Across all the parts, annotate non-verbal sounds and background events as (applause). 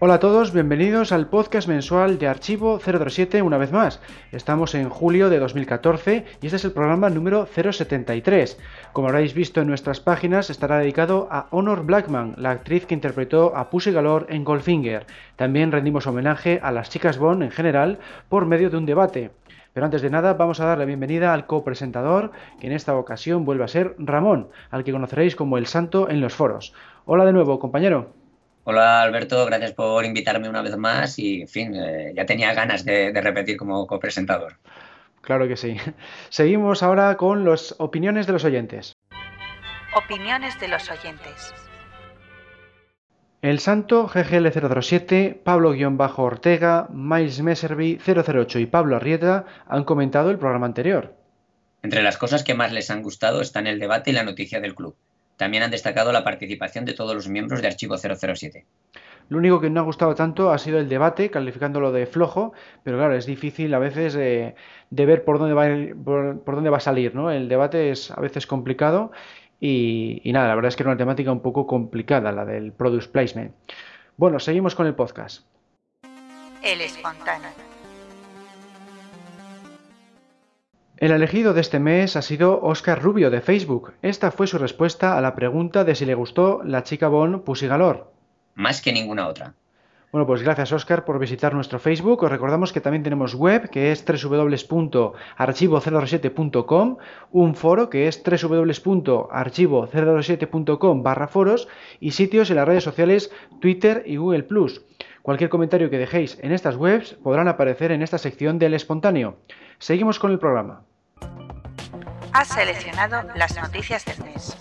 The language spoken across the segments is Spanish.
Hola a todos, bienvenidos al podcast mensual de Archivo 007 una vez más. Estamos en julio de 2014 y este es el programa número 073. Como habréis visto en nuestras páginas, estará dedicado a Honor Blackman, la actriz que interpretó a Pussy Galore en Goldfinger. También rendimos homenaje a las chicas Bond en general por medio de un debate. Pero antes de nada, vamos a dar la bienvenida al copresentador, que en esta ocasión vuelve a ser Ramón, al que conoceréis como el Santo en los foros. Hola de nuevo, compañero. Hola Alberto, gracias por invitarme una vez más y, en fin, eh, ya tenía ganas de, de repetir como copresentador. Claro que sí. Seguimos ahora con las opiniones de los oyentes. Opiniones de los oyentes. El Santo, GGL007, Pablo-Ortega, Miles Messerby 008 y Pablo Arrieta han comentado el programa anterior. Entre las cosas que más les han gustado están el debate y la noticia del club. También han destacado la participación de todos los miembros de Archivo 007. Lo único que no ha gustado tanto ha sido el debate, calificándolo de flojo, pero claro, es difícil a veces de, de ver por dónde, va, por, por, dónde va a salir, ¿no? El debate es a veces complicado y, y, nada, la verdad es que era una temática un poco complicada, la del product placement. Bueno, seguimos con el podcast. El espontáneo. El elegido de este mes ha sido Oscar Rubio de Facebook. Esta fue su respuesta a la pregunta de si le gustó la chica Bon Pussy Galore. Más que ninguna otra. Bueno, pues gracias Oscar por visitar nuestro Facebook. Os recordamos que también tenemos web que es www.archivo007.com, un foro que es www.archivo007.com barra foros y sitios en las redes sociales Twitter y Google ⁇ Cualquier comentario que dejéis en estas webs podrán aparecer en esta sección del espontáneo. Seguimos con el programa. Has seleccionado las noticias del mes.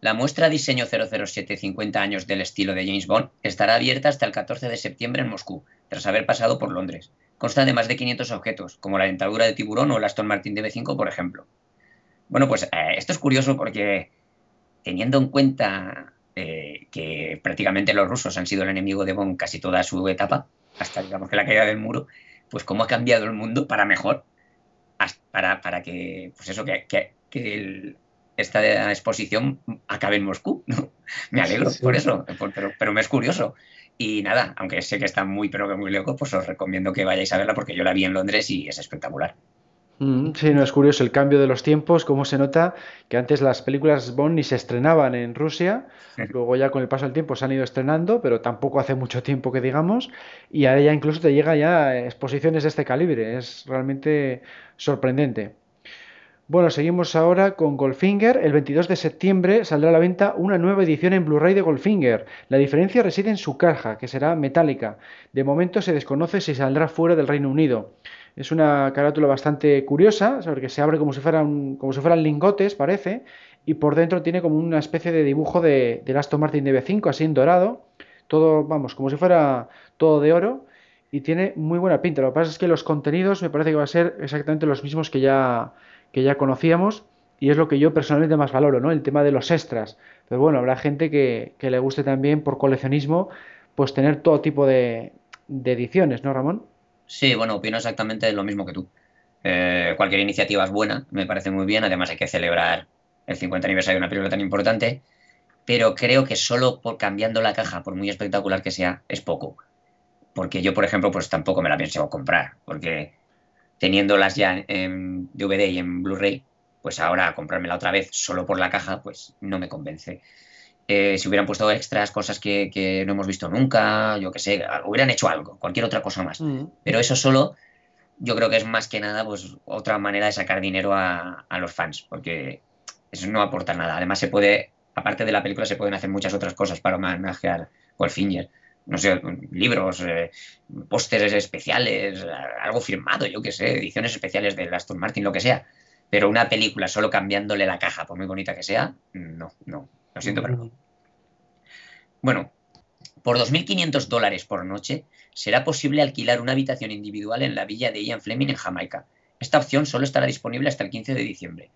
La muestra Diseño 007 50 años del estilo de James Bond estará abierta hasta el 14 de septiembre en Moscú, tras haber pasado por Londres. Consta de más de 500 objetos, como la dentadura de tiburón o el Aston Martin DB5, por ejemplo. Bueno, pues eh, esto es curioso porque, teniendo en cuenta eh, que prácticamente los rusos han sido el enemigo de Bond casi toda su etapa, hasta digamos que la caída del muro, pues cómo ha cambiado el mundo para mejor, para, para que, pues eso, que, que, que el, esta exposición acabe en Moscú. ¿no? (laughs) Me alegro sí. por eso, pero, pero me es curioso. Y nada, aunque sé que está muy, pero que muy lejos, pues os recomiendo que vayáis a verla porque yo la vi en Londres y es espectacular. Mm, sí, no es curioso el cambio de los tiempos, cómo se nota que antes las películas Bond ni se estrenaban en Rusia, luego ya con el paso del tiempo se han ido estrenando, pero tampoco hace mucho tiempo que digamos, y ahora ya incluso te llega ya exposiciones de este calibre, es realmente sorprendente. Bueno, seguimos ahora con Goldfinger. El 22 de septiembre saldrá a la venta una nueva edición en Blu-ray de Goldfinger. La diferencia reside en su caja, que será metálica. De momento se desconoce si saldrá fuera del Reino Unido. Es una carátula bastante curiosa, porque se abre como si fueran, como si fueran lingotes, parece, y por dentro tiene como una especie de dibujo de, del Aston Martin DB5, así en dorado. Todo, vamos, como si fuera todo de oro. Y tiene muy buena pinta. Lo que pasa es que los contenidos me parece que van a ser exactamente los mismos que ya que ya conocíamos y es lo que yo personalmente más valoro, ¿no? El tema de los extras. Pero bueno, habrá gente que, le guste también por coleccionismo, pues tener todo tipo de, ediciones, ¿no, Ramón? Sí, bueno, opino exactamente lo mismo que tú. Eh, cualquier iniciativa es buena, me parece muy bien, además hay que celebrar el 50 aniversario de una película tan importante, pero creo que solo por cambiando la caja, por muy espectacular que sea, es poco. Porque yo, por ejemplo, pues tampoco me la pienso comprar, porque teniéndolas ya en DVD y en Blu-ray, pues ahora comprármela otra vez solo por la caja, pues no me convence. Eh, si hubieran puesto extras, cosas que, que, no hemos visto nunca, yo qué sé, hubieran hecho algo, cualquier otra cosa más. Mm. Pero eso solo, yo creo que es más que nada, pues otra manera de sacar dinero a, a los fans, porque eso no aporta nada. Además, se puede, aparte de la película, se pueden hacer muchas otras cosas para homenajear Goldfinger no sé, libros, eh, pósteres especiales, algo firmado, yo qué sé, ediciones especiales de Aston Martin, lo que sea. Pero una película solo cambiándole la caja, por muy bonita que sea, no, no, lo siento, pero no. Bueno, por 2.500 dólares por noche será posible alquilar una habitación individual en la villa de Ian Fleming en Jamaica. Esta opción solo estará disponible hasta el 15 de diciembre.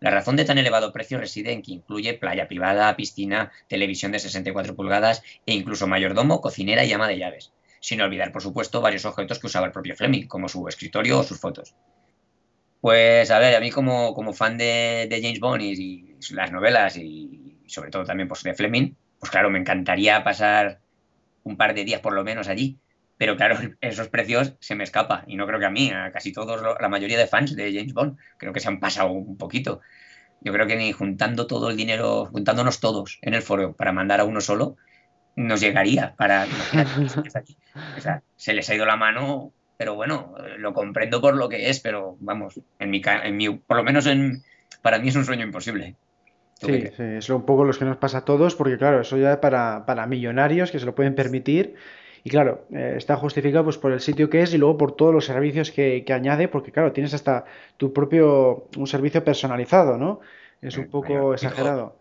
La razón de tan elevado precio reside en que incluye playa privada, piscina, televisión de 64 pulgadas e incluso mayordomo, cocinera y ama de llaves. Sin olvidar, por supuesto, varios objetos que usaba el propio Fleming, como su escritorio o sus fotos. Pues a ver, a mí como, como fan de, James Bond y, las novelas y sobre todo también pues, de Fleming, pues claro, me encantaría pasar un par de días por lo menos allí. Pero claro, (laughs) esos precios se me escapa. Y no creo que a mí, a casi todos, la mayoría de fans de James Bond, creo que se han pasado un poquito. Yo creo que ni juntando todo el dinero, juntándonos todos en el foro para mandar a uno solo, nos llegaría para... se les ha ido la mano pero bueno, lo comprendo por lo que es, pero vamos, en mi, en mi por lo menos en, para mí es un sueño imposible. Sí, sí, es un poco lo que nos pasa a todos, porque claro, eso ya es para, para millonarios que se lo pueden permitir. Y claro, eh, está justificado pues por el sitio que es y luego por todos los servicios que, que, añade, porque claro, tienes hasta tu propio, un servicio personalizado, ¿no? Es un poco exagerado.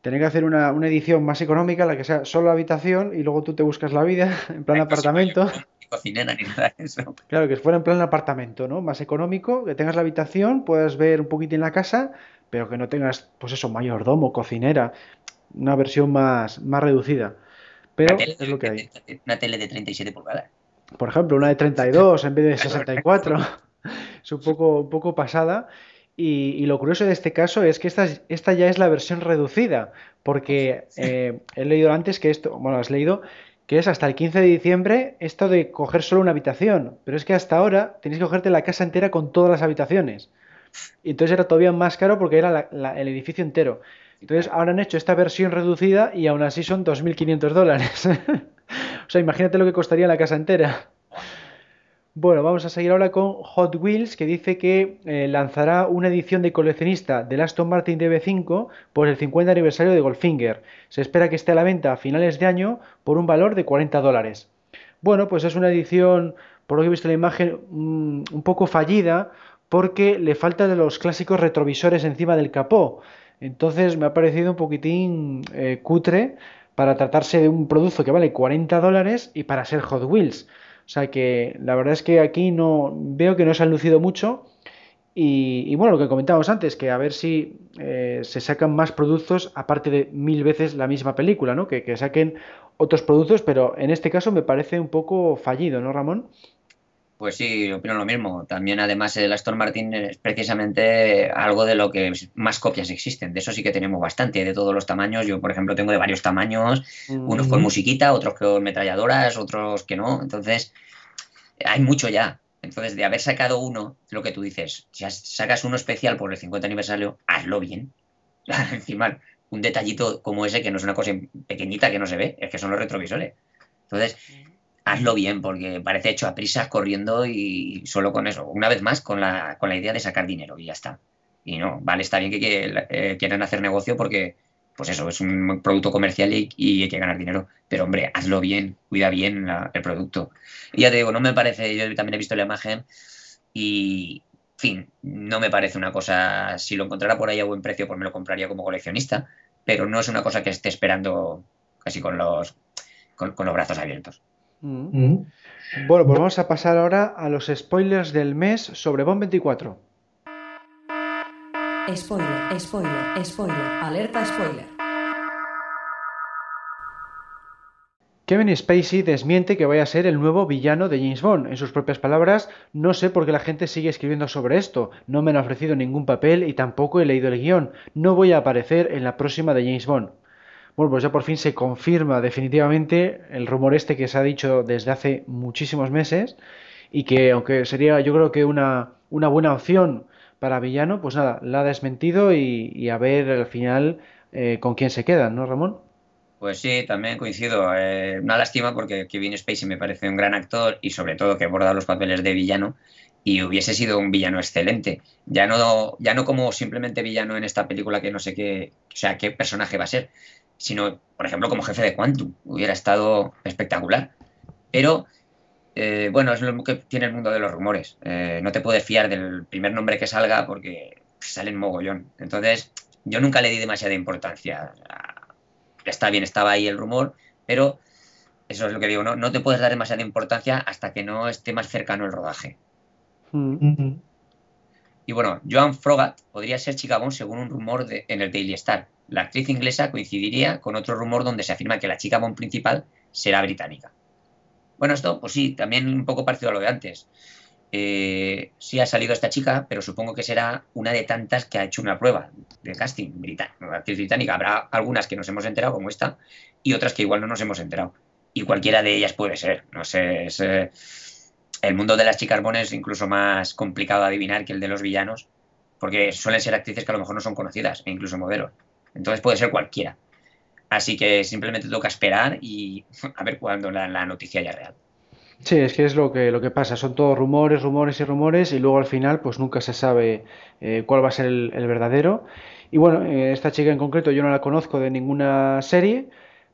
Tener que hacer una, una, edición más económica, la que sea solo habitación, y luego tú te buscas la vida (laughs) en plan apartamento cocinera ni nada de eso. Claro, que fuera en plan apartamento, ¿no? Más económico, que tengas la habitación, puedas ver un poquito en la casa, pero que no tengas, pues eso, mayordomo, cocinera, una versión más, más reducida. Pero es lo que hay. Una tele de 37 pulgadas. Por ejemplo, una de 32 en vez de (laughs) 64. es un poco, un poco pasada. Y, lo curioso de este caso es que esta, esta ya es la versión reducida, porque eh, he leído antes que esto, bueno, has leído que es hasta el 15 de diciembre esto de coger solo una habitación. Pero es que hasta ahora tenéis que cogerte la casa entera con todas las habitaciones. Y entonces era todavía más caro porque era el edificio entero. Entonces ahora han hecho esta versión reducida y aún así son 2.500 dólares. (laughs) o sea, imagínate lo que costaría la casa entera. Bueno, vamos a seguir ahora con Hot Wheels, que dice que eh, lanzará una edición de coleccionista del Aston Martin DB5 por el 50 aniversario de Goldfinger. Se espera que esté a la venta a finales de año por un valor de 40 dólares. Bueno, pues es una edición, por lo que he visto en la imagen, mm, un poco fallida porque le falta de los clásicos retrovisores encima del capó. Entonces me ha parecido un poquitín eh, cutre para tratarse de un producto que vale 40 dólares y para ser Hot Wheels. O sea que la verdad es que aquí no veo que no se han lucido mucho. Y, bueno, lo que comentábamos antes, que a ver si eh, se sacan más productos aparte de mil veces la misma película, ¿no? Que, que saquen otros productos, pero en este caso me parece un poco fallido, ¿no, Ramón? Pues sí, opino lo mismo. También, además, el Aston Martin es precisamente algo de lo que más copias existen. De eso sí que tenemos bastante, de todos los tamaños. Yo, por ejemplo, tengo de varios tamaños, unos con musiquita, otros con metralladoras, otros que no. Entonces, hay mucho ya. Entonces, de haber sacado uno, lo que tú dices, si sacas uno especial por el 50 aniversario, hazlo bien. (laughs) Encima, un detallito como ese, que no es una cosa pequeñita que no se ve, es que son los retrovisores. Entonces, hazlo bien, porque parece hecho a prisas corriendo y solo con eso. Una vez más, con la, idea de sacar dinero y ya está. Y no, vale, está bien que, eh, quieran hacer negocio porque, pues eso, es un producto comercial y, hay que ganar dinero. Pero hombre, hazlo bien, cuida bien el producto. Y ya te digo, no me parece, yo también he visto la imagen y, fin, no me parece una cosa, si lo encontrara por ahí a buen precio, pues me lo compraría como coleccionista, pero no es una cosa que esté esperando casi con los brazos abiertos. Mm. Mm. Bueno, pues vamos a pasar ahora a los spoilers del mes sobre Bond 24. Spoiler, spoiler, spoiler, alerta spoiler. Kevin Spacey desmiente que vaya a ser el nuevo villano de James Bond. En sus propias palabras, no sé por qué la gente sigue escribiendo sobre esto. No me han ofrecido ningún papel y tampoco he leído el guion. No voy a aparecer en la próxima de James Bond. Bueno, pues ya por fin se confirma definitivamente el rumor este que se ha dicho desde hace muchísimos meses y que aunque sería yo creo que una, una buena opción para Villano, pues nada, la ha desmentido y, a ver al final eh, con quién se queda, ¿no, Ramón? Pues sí, también coincido. Eh, una lástima porque Kevin Spacey me parece un gran actor y sobre todo que aborda los papeles de villano y hubiese sido un villano excelente. Ya no, ya no como simplemente villano en esta película que no sé qué, o sea, qué personaje va a ser, sino, por ejemplo, como jefe de Quantum. Hubiera estado espectacular. Pero, eh, bueno, es lo que tiene el mundo de los rumores. Eh, no te puedes fiar del primer nombre que salga porque salen mogollón. Entonces, yo nunca le di demasiada importancia. Está bien, estaba ahí el rumor, pero eso es lo que digo, no, no te puedes dar demasiada importancia hasta que no esté más cercano el rodaje. Mm. Y bueno, Joan Frogat podría ser chica Bond según un rumor de, en el Daily Star. La actriz inglesa coincidiría con otro rumor donde se afirma que la chica Bond principal será británica. Bueno, esto, pues sí, también un poco parecido a lo de antes. Eh, sí ha salido esta chica, pero supongo que será una de tantas que ha hecho una prueba de casting actriz británica. Habrá algunas que nos hemos enterado, como esta, y otras que igual no nos hemos enterado. Y cualquiera de ellas puede ser. No sé, es, eh, el mundo de las chicas Bond es incluso más complicado de adivinar que el de los villanos, porque suelen ser actrices que a lo mejor no son conocidas, e incluso modelos. Entonces puede ser cualquiera. Así que simplemente toca esperar y (laughs) a ver cuándo la, noticia ya real. Sí, es que es lo que, lo que pasa, son todos rumores, rumores y rumores y luego al final pues nunca se sabe eh, cuál va a ser el, verdadero. Y bueno, eh, esta chica en concreto yo no la conozco de ninguna serie,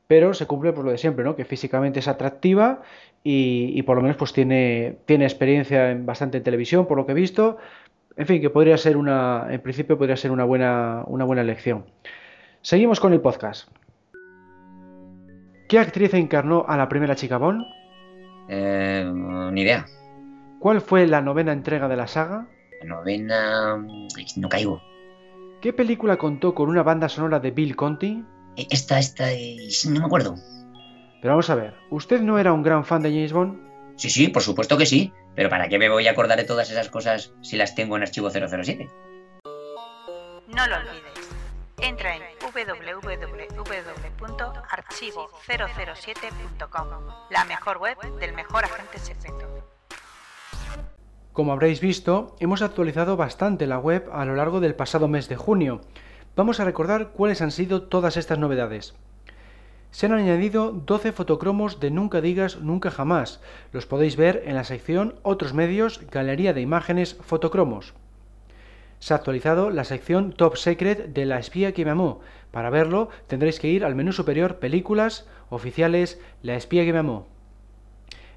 pero se cumple por lo de siempre, ¿no? Que físicamente es atractiva y, por lo menos pues tiene, tiene experiencia en bastante en televisión, por lo que he visto. En fin, que podría ser una, en principio podría ser una buena, una buena elección. Seguimos con el podcast. ¿Qué actriz encarnó a la primera chica Bond? Eh, ni idea. ¿Cuál fue la novena entrega de la saga? La novena... No caigo. ¿Qué película contó con una banda sonora de Bill Conti? E, esta, esta... No me acuerdo. Pero vamos a ver, ¿usted no era un gran fan de James Bond? Sí, sí, por supuesto que sí. Pero ¿para qué me voy a acordar de todas esas cosas si las tengo en archivo 007? No lo olvides. Entra en www.archivo007.com, la mejor web del mejor agente secreto. Como habréis visto, hemos actualizado bastante la web a lo largo del pasado mes de junio. Vamos a recordar cuáles han sido todas estas novedades. Se han añadido 12 fotocromos de Nunca digas nunca jamás. Los podéis ver en la sección Otros medios, Galería de imágenes, fotocromos se ha actualizado la sección Top Secret de La espía que me amó. Para verlo tendréis que ir al menú superior Películas, Oficiales, La espía que me amó.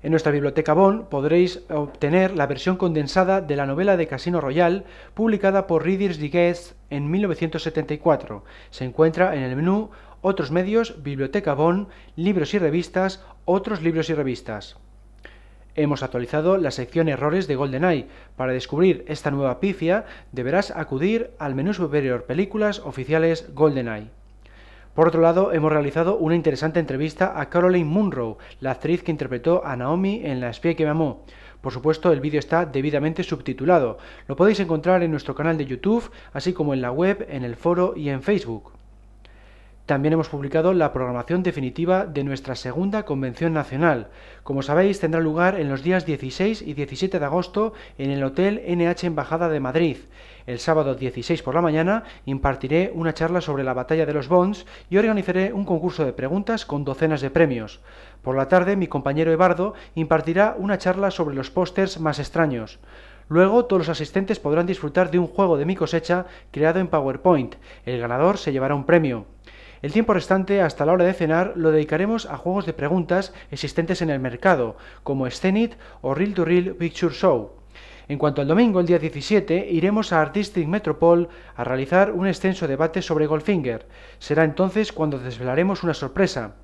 En nuestra biblioteca Bon podréis obtener la versión condensada de la novela de Casino Royale publicada por Readers Digest en 1974. Se encuentra en el menú Otros medios, Biblioteca Bon, Libros y revistas, Otros libros y revistas. Hemos actualizado la sección Errores de GoldenEye. Para descubrir esta nueva pifia, deberás acudir al menú superior Películas oficiales GoldenEye. Por otro lado, hemos realizado una interesante entrevista a Caroline Munro, la actriz que interpretó a Naomi en La espía que me amó. Por supuesto, el vídeo está debidamente subtitulado. Lo podéis encontrar en nuestro canal de YouTube, así como en la web, en el foro y en Facebook. También hemos publicado la programación definitiva de nuestra segunda convención nacional. Como sabéis, tendrá lugar en los días 16 y 17 de agosto en el Hotel NH Embajada de Madrid. El sábado 16 por la mañana impartiré una charla sobre la batalla de los Bonds y organizaré un concurso de preguntas con docenas de premios. Por la tarde, mi compañero Ebardo impartirá una charla sobre los pósters más extraños. Luego todos los asistentes podrán disfrutar de un juego de mi cosecha creado en PowerPoint. El ganador se llevará un premio. El tiempo restante hasta la hora de cenar lo dedicaremos a juegos de preguntas existentes en el mercado, como Scenit o Real to Real Picture Show. En cuanto al domingo, el día 17, iremos a Artistic Metropole a realizar un extenso debate sobre Goldfinger. Será entonces cuando desvelaremos una sorpresa.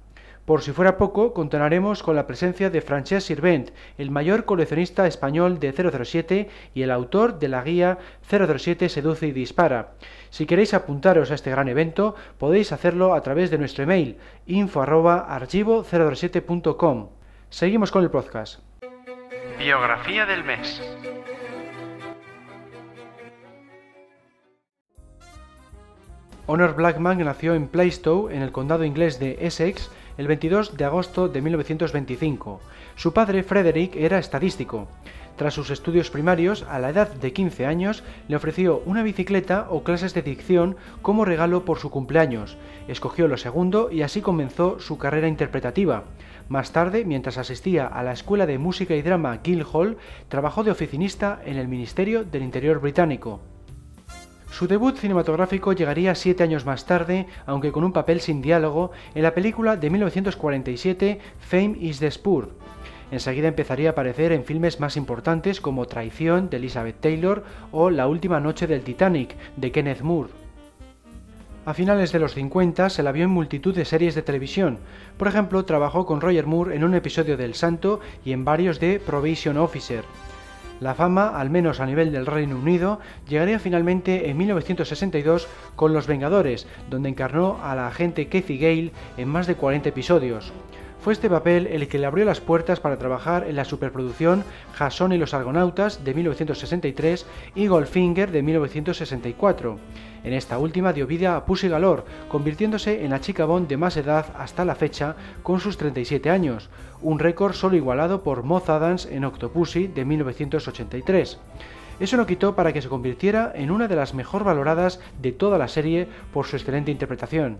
Por si fuera poco, contaremos con la presencia de Francesc Sirvent, el mayor coleccionista español de 007 y el autor de la guía 007 Seduce y Dispara. Si queréis apuntaros a este gran evento, podéis hacerlo a través de nuestro email info@archivo007.com. Seguimos con el podcast. Biografía del mes. Honor Blackman nació en Plaistow, en el condado inglés de Essex, el 22 de agosto de 1925. Su padre, Frederick, era estadístico. Tras sus estudios primarios, a la edad de 15 años, le ofreció una bicicleta o clases de dicción como regalo por su cumpleaños. Escogió lo segundo y así comenzó su carrera interpretativa. Más tarde, mientras asistía a la Escuela de Música y Drama Guildhall, trabajó de oficinista en el Ministerio del Interior británico. Su debut cinematográfico llegaría siete años más tarde, aunque con un papel sin diálogo, en la película de 1947 Fame is the Spur. Enseguida empezaría a aparecer en filmes más importantes como Traición de Elizabeth Taylor o La última noche del Titanic de Kenneth Moore. A finales de los 50 se la vio en multitud de series de televisión. Por ejemplo, trabajó con Roger Moore en un episodio del Santo y en varios de Probation Officer. La fama, al menos a nivel del Reino Unido, llegaría finalmente en 1962 con Los Vengadores, donde encarnó a la agente Kathy Gale en más de 40 episodios. Fue este papel el que le abrió las puertas para trabajar en la superproducción Jason y los Argonautas de 1963 y Goldfinger de 1964. En esta última dio vida a Pussy Galore, convirtiéndose en la chica Bond de más edad hasta la fecha con sus 37 años, un récord solo igualado por Moth Adams en Octopussy de 1983. Eso no quitó para que se convirtiera en una de las mejor valoradas de toda la serie por su excelente interpretación.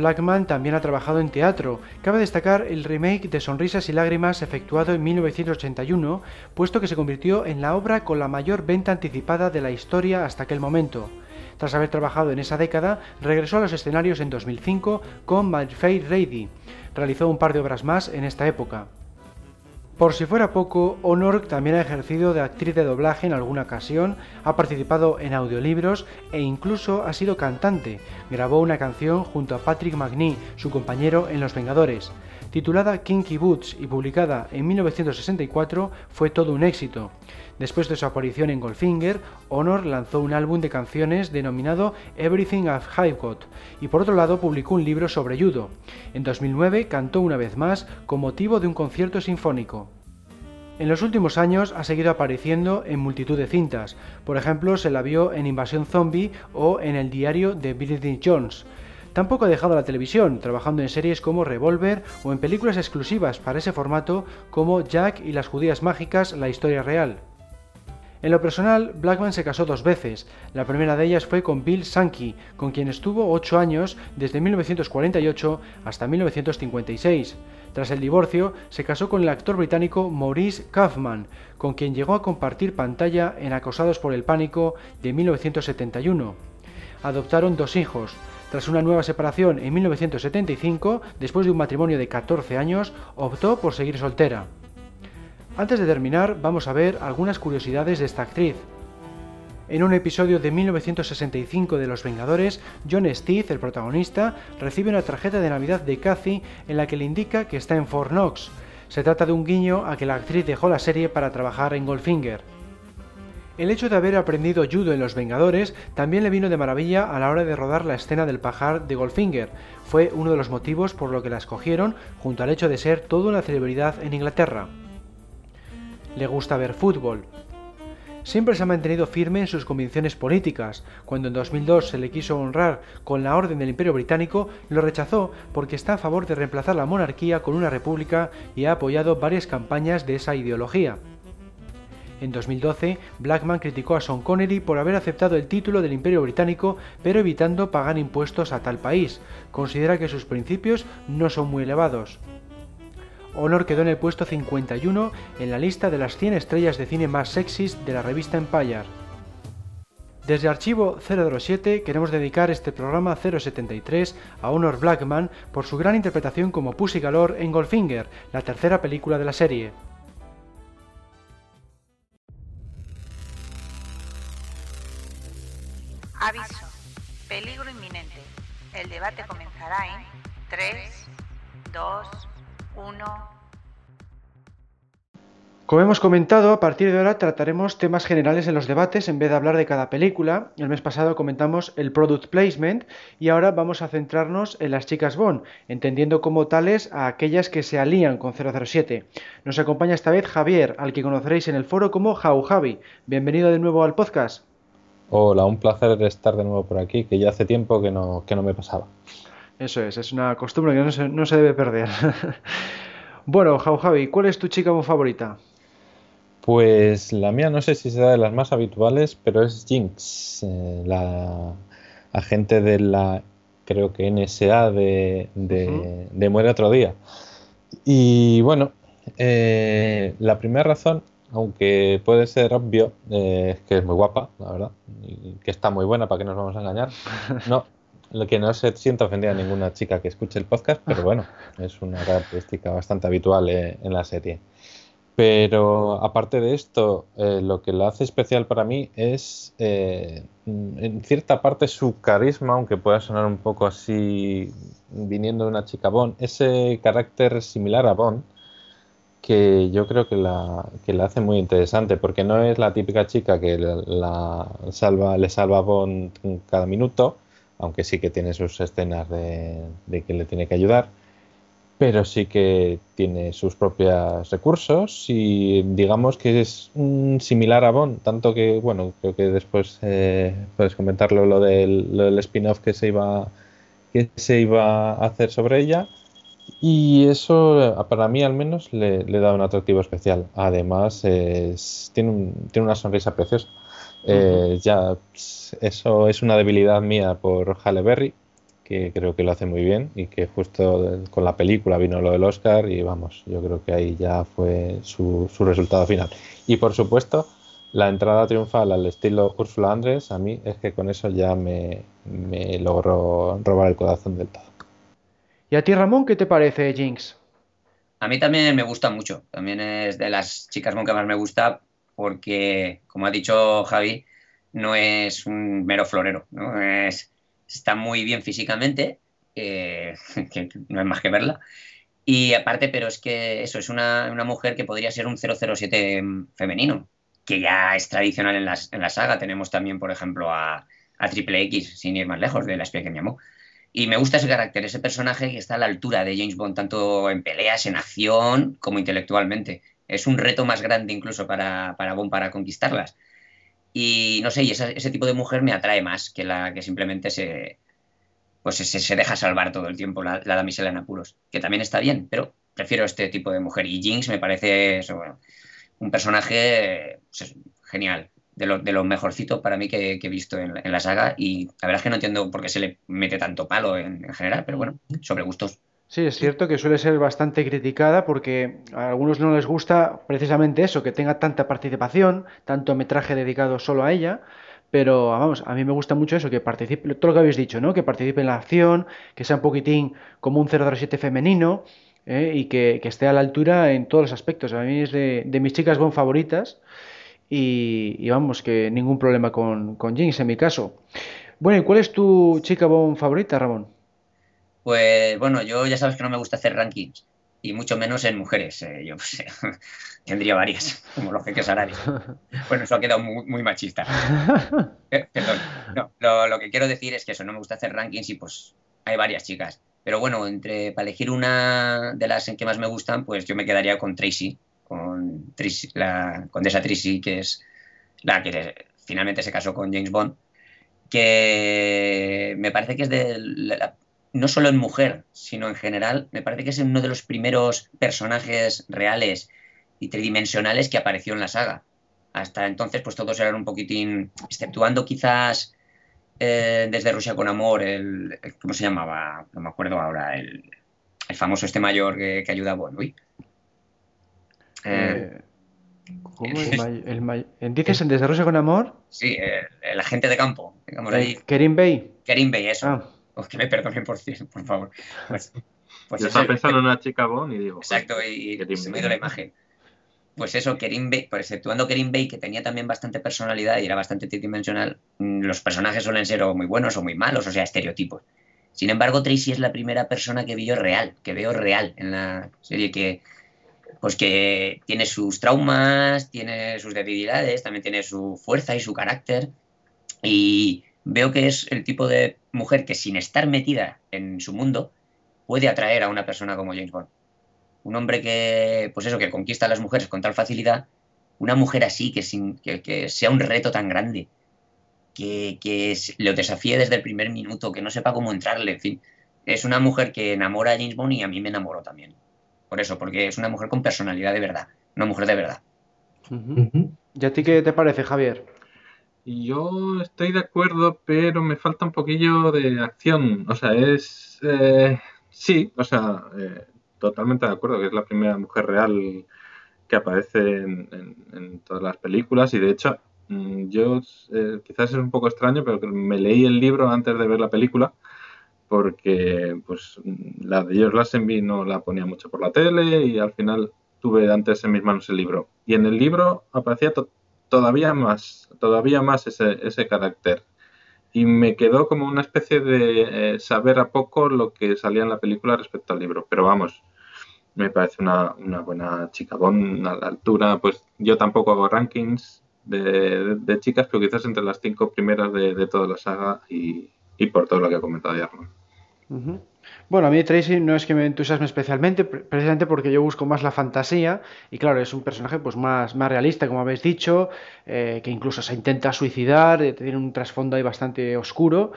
Blackman también ha trabajado en teatro. Cabe destacar el remake de Sonrisas y Lágrimas efectuado en 1981, puesto que se convirtió en la obra con la mayor venta anticipada de la historia hasta aquel momento. Tras haber trabajado en esa década, regresó a los escenarios en 2005 con My Fair. Realizó un par de obras más en esta época. Por si fuera poco, Honor también ha ejercido de actriz de doblaje en alguna ocasión, ha participado en audiolibros e incluso ha sido cantante. Grabó una canción junto a Patrick McNee, su compañero en Los Vengadores. Titulada Kinky Boots y publicada en 1964, fue todo un éxito. Después de su aparición en Goldfinger, Honor lanzó un álbum de canciones denominado Everything I've Got y por otro lado publicó un libro sobre judo. En 2009 cantó una vez más con motivo de un concierto sinfónico. En los últimos años ha seguido apareciendo en multitud de cintas, por ejemplo se la vio en Invasión Zombie o en el diario de Billy Jones. Tampoco ha dejado la televisión, trabajando en series como Revolver o en películas exclusivas para ese formato como Jack y las judías mágicas, la historia real. En lo personal, Blackman se casó dos veces. La primera de ellas fue con Bill Sankey, con quien estuvo ocho años desde 1948 hasta 1956. Tras el divorcio, se casó con el actor británico Maurice Kaufman, con quien llegó a compartir pantalla en Acosados por el Pánico de 1971. Adoptaron dos hijos. Tras una nueva separación en 1975, después de un matrimonio de 14 años, optó por seguir soltera. Antes de terminar, vamos a ver algunas curiosidades de esta actriz. En un episodio de 1965 de Los Vengadores, John Stith, el protagonista, recibe una tarjeta de Navidad de Cathy en la que le indica que está en Fort Knox. Se trata de un guiño a que la actriz dejó la serie para trabajar en Goldfinger. El hecho de haber aprendido judo en Los Vengadores también le vino de maravilla a la hora de rodar la escena del pajar de Goldfinger. Fue uno de los motivos por lo que la escogieron, junto al hecho de ser toda una celebridad en Inglaterra le gusta ver fútbol. Siempre se ha mantenido firme en sus convicciones políticas. Cuando en 2002 se le quiso honrar con la Orden del Imperio Británico, lo rechazó porque está a favor de reemplazar la monarquía con una república y ha apoyado varias campañas de esa ideología. En 2012, Blackman criticó a Sean Connery por haber aceptado el título del Imperio Británico pero evitando pagar impuestos a tal país. Considera que sus principios no son muy elevados. Honor quedó en el puesto 51 en la lista de las 100 estrellas de cine más sexys de la revista Empire. Desde Archivo 007 queremos dedicar este programa 073 a Honor Blackman por su gran interpretación como Pussy Galore en Goldfinger, la tercera película de la serie. Aviso. Peligro inminente. El debate comenzará en 3, 2, como hemos comentado, a partir de ahora trataremos temas generales en los debates en vez de hablar de cada película. El mes pasado comentamos el product placement y ahora vamos a centrarnos en las chicas Bond, entendiendo como tales a aquellas que se alían con 007. Nos acompaña esta vez Javier, al que conoceréis en el foro como Jau Javi. Bienvenido de nuevo al podcast. Hola, un placer estar de nuevo por aquí, que ya hace tiempo que no, que no me pasaba. Eso es, es una costumbre que no se, no se debe perder. (laughs) bueno, Jau Javi, ¿cuál es tu chica favorita? Pues la mía no sé si será de las más habituales, pero es Jinx, eh, la agente de la, creo que NSA de, de, Muere otro día. Y bueno, eh, la primera razón, aunque puede ser obvio, eh, es que es muy guapa, la verdad, y que está muy buena, para que nos vamos a engañar. (laughs) No, que no se sienta ofendida a ninguna chica que escuche el podcast, pero bueno, es una característica bastante habitual eh, en la serie. Pero aparte de esto, eh, lo que lo hace especial para mí es, eh, en cierta parte, su carisma, aunque pueda sonar un poco así viniendo de una chica Bond, ese carácter similar a Bond, que yo creo que la, que la hace muy interesante, porque no es la típica chica que la, salva, le salva a Bond cada minuto, aunque sí que tiene sus escenas de, que le tiene que ayudar, pero sí que tiene sus propios recursos y digamos que es similar a Bond, tanto que, bueno, creo que después eh, puedes comentarlo lo del, spin-off que se iba que se iba a hacer sobre ella y eso, para mí al menos, le, da un atractivo especial. Además, tiene, tiene una sonrisa preciosa. Eh, ya, eso es una debilidad mía por Halle Berry, que creo que lo hace muy bien y que justo con la película vino lo del Oscar y vamos, yo creo que ahí ya fue su, su resultado final. Y por supuesto, la entrada triunfal al estilo Ursula Andrés, a mí es que con eso ya me, me logró robar el corazón del todo. ¿Y a ti, Ramón, qué te parece Jinx? A mí también me gusta mucho. También es de las chicas que más me gusta porque, como ha dicho Javi, no es un mero florero. ¿no? Es, está muy bien físicamente, (laughs) que no es más que verla. Y aparte, pero es que eso es una, mujer que podría ser un 007 femenino, que ya es tradicional en, las, en la saga. Tenemos también, por ejemplo, a, a Triple X, sin ir más lejos, de la espía que me amó. Y me gusta ese carácter, ese personaje que está a la altura de James Bond, tanto en peleas, en acción, como intelectualmente. Es un reto más grande incluso para, para para conquistarlas. Y no sé, y ese tipo de mujer me atrae más que la que simplemente se, pues se, se deja salvar todo el tiempo, la, la, damisela en apuros. Que también está bien, pero prefiero este tipo de mujer. Y Jinx me parece un personaje pues genial de lo, de mejorcito para mí que, he visto en, la saga y la verdad es que no entiendo por qué se le mete tanto palo en, general, pero bueno, sobre gustos. Sí, es cierto que suele ser bastante criticada porque a algunos no les gusta precisamente eso, que tenga tanta participación, tanto metraje dedicado solo a ella, pero vamos, a mí me gusta mucho eso, que participe, todo lo que habéis dicho, ¿no? Que participe en la acción, que sea un poquitín como un 007 femenino ¿eh? y que, esté a la altura en todos los aspectos. A mí es de, de mis chicas bon favoritas y, vamos, que ningún problema con, con Jinx en mi caso. Bueno, ¿y cuál es tu chica bon favorita, Ramón? Pues bueno, yo ya sabes que no me gusta hacer rankings y mucho menos en mujeres. Eh, yo (laughs) pues, tendría varias, como los jeques árabes. (laughs) Bueno, eso ha quedado muy, machista. (laughs) Eh, perdón. No, lo, lo, que quiero decir es que eso, no me gusta hacer rankings y pues hay varias chicas. Pero bueno, entre para elegir una de las en que más me gustan, pues yo me quedaría con Tracy, con la condesa Tracy, que es la que finalmente se casó con James Bond, que me parece que es de no solo en mujer, sino en general, me parece que es uno de los primeros personajes reales y tridimensionales que apareció en la saga. Hasta entonces, pues todos eran un poquitín, exceptuando quizás eh, desde Rusia con Amor, el, ¿cómo se llamaba? No me acuerdo ahora, el, famoso este mayor que, ayuda a Bond. Eh, ¿Cómo? El, (laughs) el, ¿Dices el desarrollo con amor? Sí, el, agente de campo, digamos ahí. Kerim Bey. Kerim Bey, eso. Ah. (laughs) que me perdonen por, por favor. Pues, pues Yo estaba pensando en una chica Bon y digo. Exacto, y, se me ido la imagen. Pues eso, Kerim Bey, pues exceptuando Kerim Bey, que tenía también bastante personalidad y era bastante tridimensional, mm, los personajes suelen ser o muy buenos o muy malos, o sea, estereotipos. Sin embargo, Tracy es la primera persona que vi yo real, que veo real en la serie, que, pues que tiene sus traumas, tiene sus debilidades, también tiene su fuerza y su carácter. Y veo que es el tipo de mujer que sin estar metida en su mundo puede atraer a una persona como James Bond. Un hombre que, pues eso, que conquista a las mujeres con tal facilidad, una mujer así, que, sin, que, sea un reto tan grande, que, que lo desafíe desde el primer minuto, que no sepa cómo entrarle, en fin. Es una mujer que enamora a James Bond y a mí me enamoró también por eso, porque es una mujer con personalidad de verdad, una mujer de verdad. ¿Y a ti qué te parece, Javier? Yo estoy de acuerdo, pero me falta un poquillo de acción. O sea, es... Eh, sí, o sea, eh, totalmente de acuerdo que es la primera mujer real que aparece en, todas las películas y de hecho mm, yo eh, quizás es un poco extraño, pero me leí el libro antes de ver la película porque pues la de George Lazenby no la ponía mucho por la tele y al final tuve antes en mis manos el libro. Y en el libro aparecía todavía más, todavía más ese, ese, carácter. Y me quedó como una especie de eh, saber a poco lo que salía en la película respecto al libro. Pero vamos, me parece una, una buena chica Bond a la altura. Pues yo tampoco hago rankings de, chicas, pero quizás entre las cinco primeras de, de toda la saga y, y por todo lo que ha comentado ya. Ujú. Bueno, a mí Tracy no es que me entusiasme especialmente, pre- precisamente porque yo busco más la fantasía y claro, es un personaje pues más, más realista, como habéis dicho, eh, que incluso se intenta suicidar, eh, tiene un trasfondo ahí bastante oscuro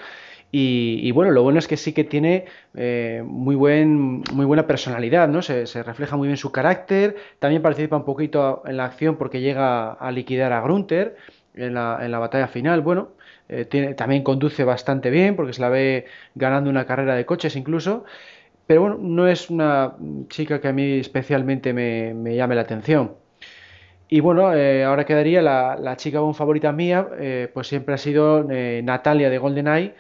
y, bueno, lo bueno es que sí que tiene eh, muy buen, muy buena personalidad, ¿no? Se refleja muy bien su carácter, también participa un poquito en la acción porque llega a liquidar a Grunter en la, en la batalla final, bueno. eh, tiene, también conduce bastante bien porque se la ve ganando una carrera de coches incluso, pero bueno, no es una chica que a mí especialmente me, me llame la atención. Y bueno, eh, ahora quedaría la, la chica Bond favorita mía, eh, pues siempre ha sido Natalia de GoldenEye,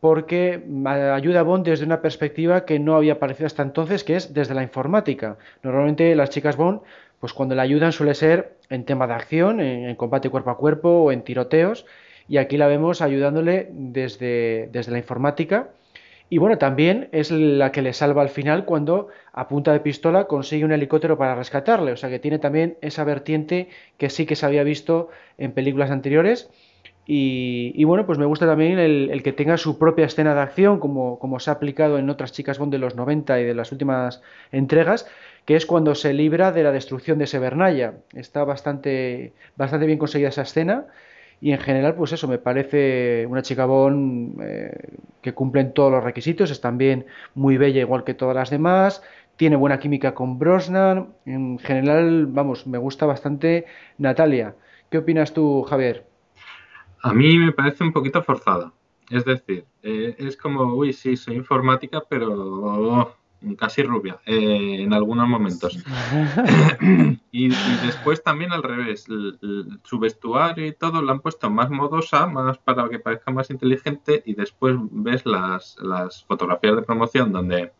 porque ayuda a Bond desde una perspectiva que no había aparecido hasta entonces, que es desde la informática. Normalmente las chicas Bond, pues cuando la ayudan suele ser en tema de acción, en, en combate cuerpo a cuerpo o en tiroteos, y aquí la vemos ayudándole desde, desde la informática. Y bueno, también es la que le salva al final cuando a punta de pistola consigue un helicóptero para rescatarle. O sea que tiene también esa vertiente que sí que se había visto en películas anteriores. Y, y bueno, pues me gusta también el, el que tenga su propia escena de acción, como, como se ha aplicado en otras chicas Bond de los 90 y de las últimas entregas, que es cuando se libra de la destrucción de Severnaya. Está bastante, bastante bien conseguida esa escena. Y en general, pues eso, me parece una chica eh, que cumple en todos los requisitos, es también muy bella igual que todas las demás, tiene buena química con Brosnan, en general, vamos, me gusta bastante Natalia. ¿Qué opinas tú, Javier? A mí me parece un poquito forzada. Es decir, eh, es como, uy, sí, soy informática, pero casi rubia eh, en algunos momentos. (coughs) y, y después también al revés, su vestuario y todo lo han puesto más modosa, más para que parezca más inteligente, y después ves las, las fotografías de promoción donde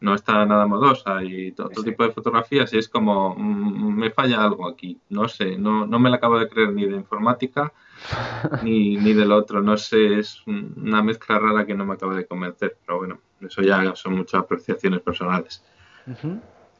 no está nada modosa y todo, Sí. tipo de fotografías y es como, mm, me falla algo aquí, no sé, no, no me la acabo de creer ni de informática (laughs) ni, ni del otro, no sé, es un- una mezcla rara que no me acaba de convencer, pero bueno, eso ya son muchas apreciaciones personales.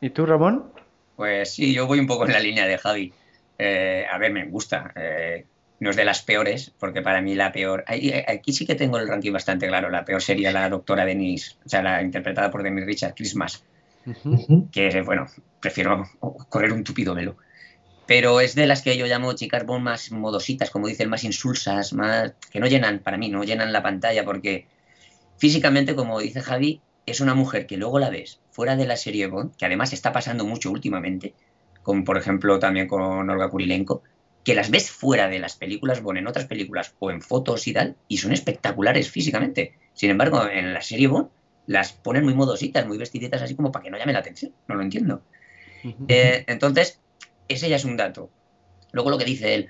¿Y tú, Ramón? Pues sí, yo voy un poco en la línea de Javi. Eh, a ver, me gusta. Eh, no es de las peores, porque para mí la peor. ahí- Aquí sí que tengo el ranking bastante claro. La peor sería la doctora Denise, o sea, la interpretada por Denise Richard Christmas, Ujú. que bueno, prefiero correr un tupido velo. Pero es de las que yo llamo chicas Bond más modositas, como dicen, más insulsas, más que no llenan, para mí, no llenan la pantalla, porque físicamente, como dice Javi, es una mujer que luego la ves fuera de la serie Bond, que además está pasando mucho últimamente, como por ejemplo también con Olga Kurilenko, que las ves fuera de las películas Bond, en otras películas o en fotos y tal, y son espectaculares físicamente. Sin embargo, en la serie Bond las ponen muy modositas, muy vestiditas así como para que no llame la atención. No lo entiendo. Eh, entonces, ese ya es un dato. Luego lo que dice él,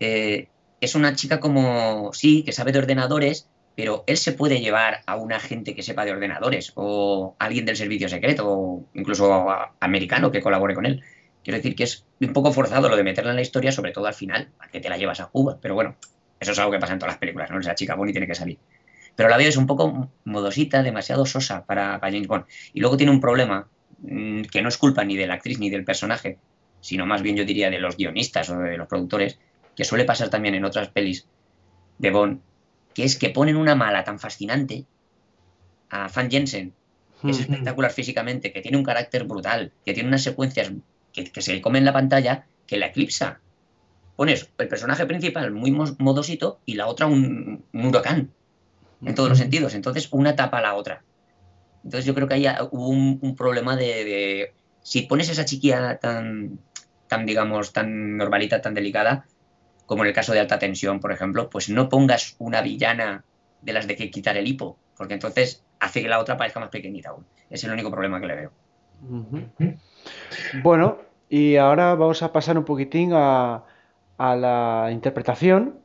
eh, es una chica como, sí, que sabe de ordenadores, pero él se puede llevar a un agente que sepa de ordenadores o alguien del servicio secreto o incluso americano que colabore con él. Quiero decir que es un poco forzado lo de meterla en la historia, sobre todo al final, a que te la llevas a Cuba. Pero bueno, eso es algo que pasa en todas las películas, ¿no? Esa chica Bonnie tiene que salir. Pero la veo es un poco modosita, demasiado sosa para, para James Bond. Y luego tiene un problema mm, que no es culpa ni de la actriz ni del personaje, sino más bien yo diría de los guionistas o de los productores, que suele pasar también en otras pelis de Bond, que es que ponen una mala tan fascinante a Van Jensen, que es espectacular físicamente, que tiene un carácter brutal, que tiene unas secuencias que, que se le comen la pantalla, que la eclipsa. Pones el personaje principal muy modosito y la otra un, un huracán, en todos los sentidos. Entonces, una tapa a la otra. Entonces, yo creo que ahí hubo un, un problema de, de- Si pones esa chiquilla tan, tan, digamos, tan normalita, tan delicada, como en el caso de alta tensión, por ejemplo, pues no pongas una villana de las de que quitar el hipo, porque entonces hace que la otra parezca más pequeñita aún. Es el único problema que le veo. Bueno, y ahora vamos a pasar un poquitín a, a la interpretación.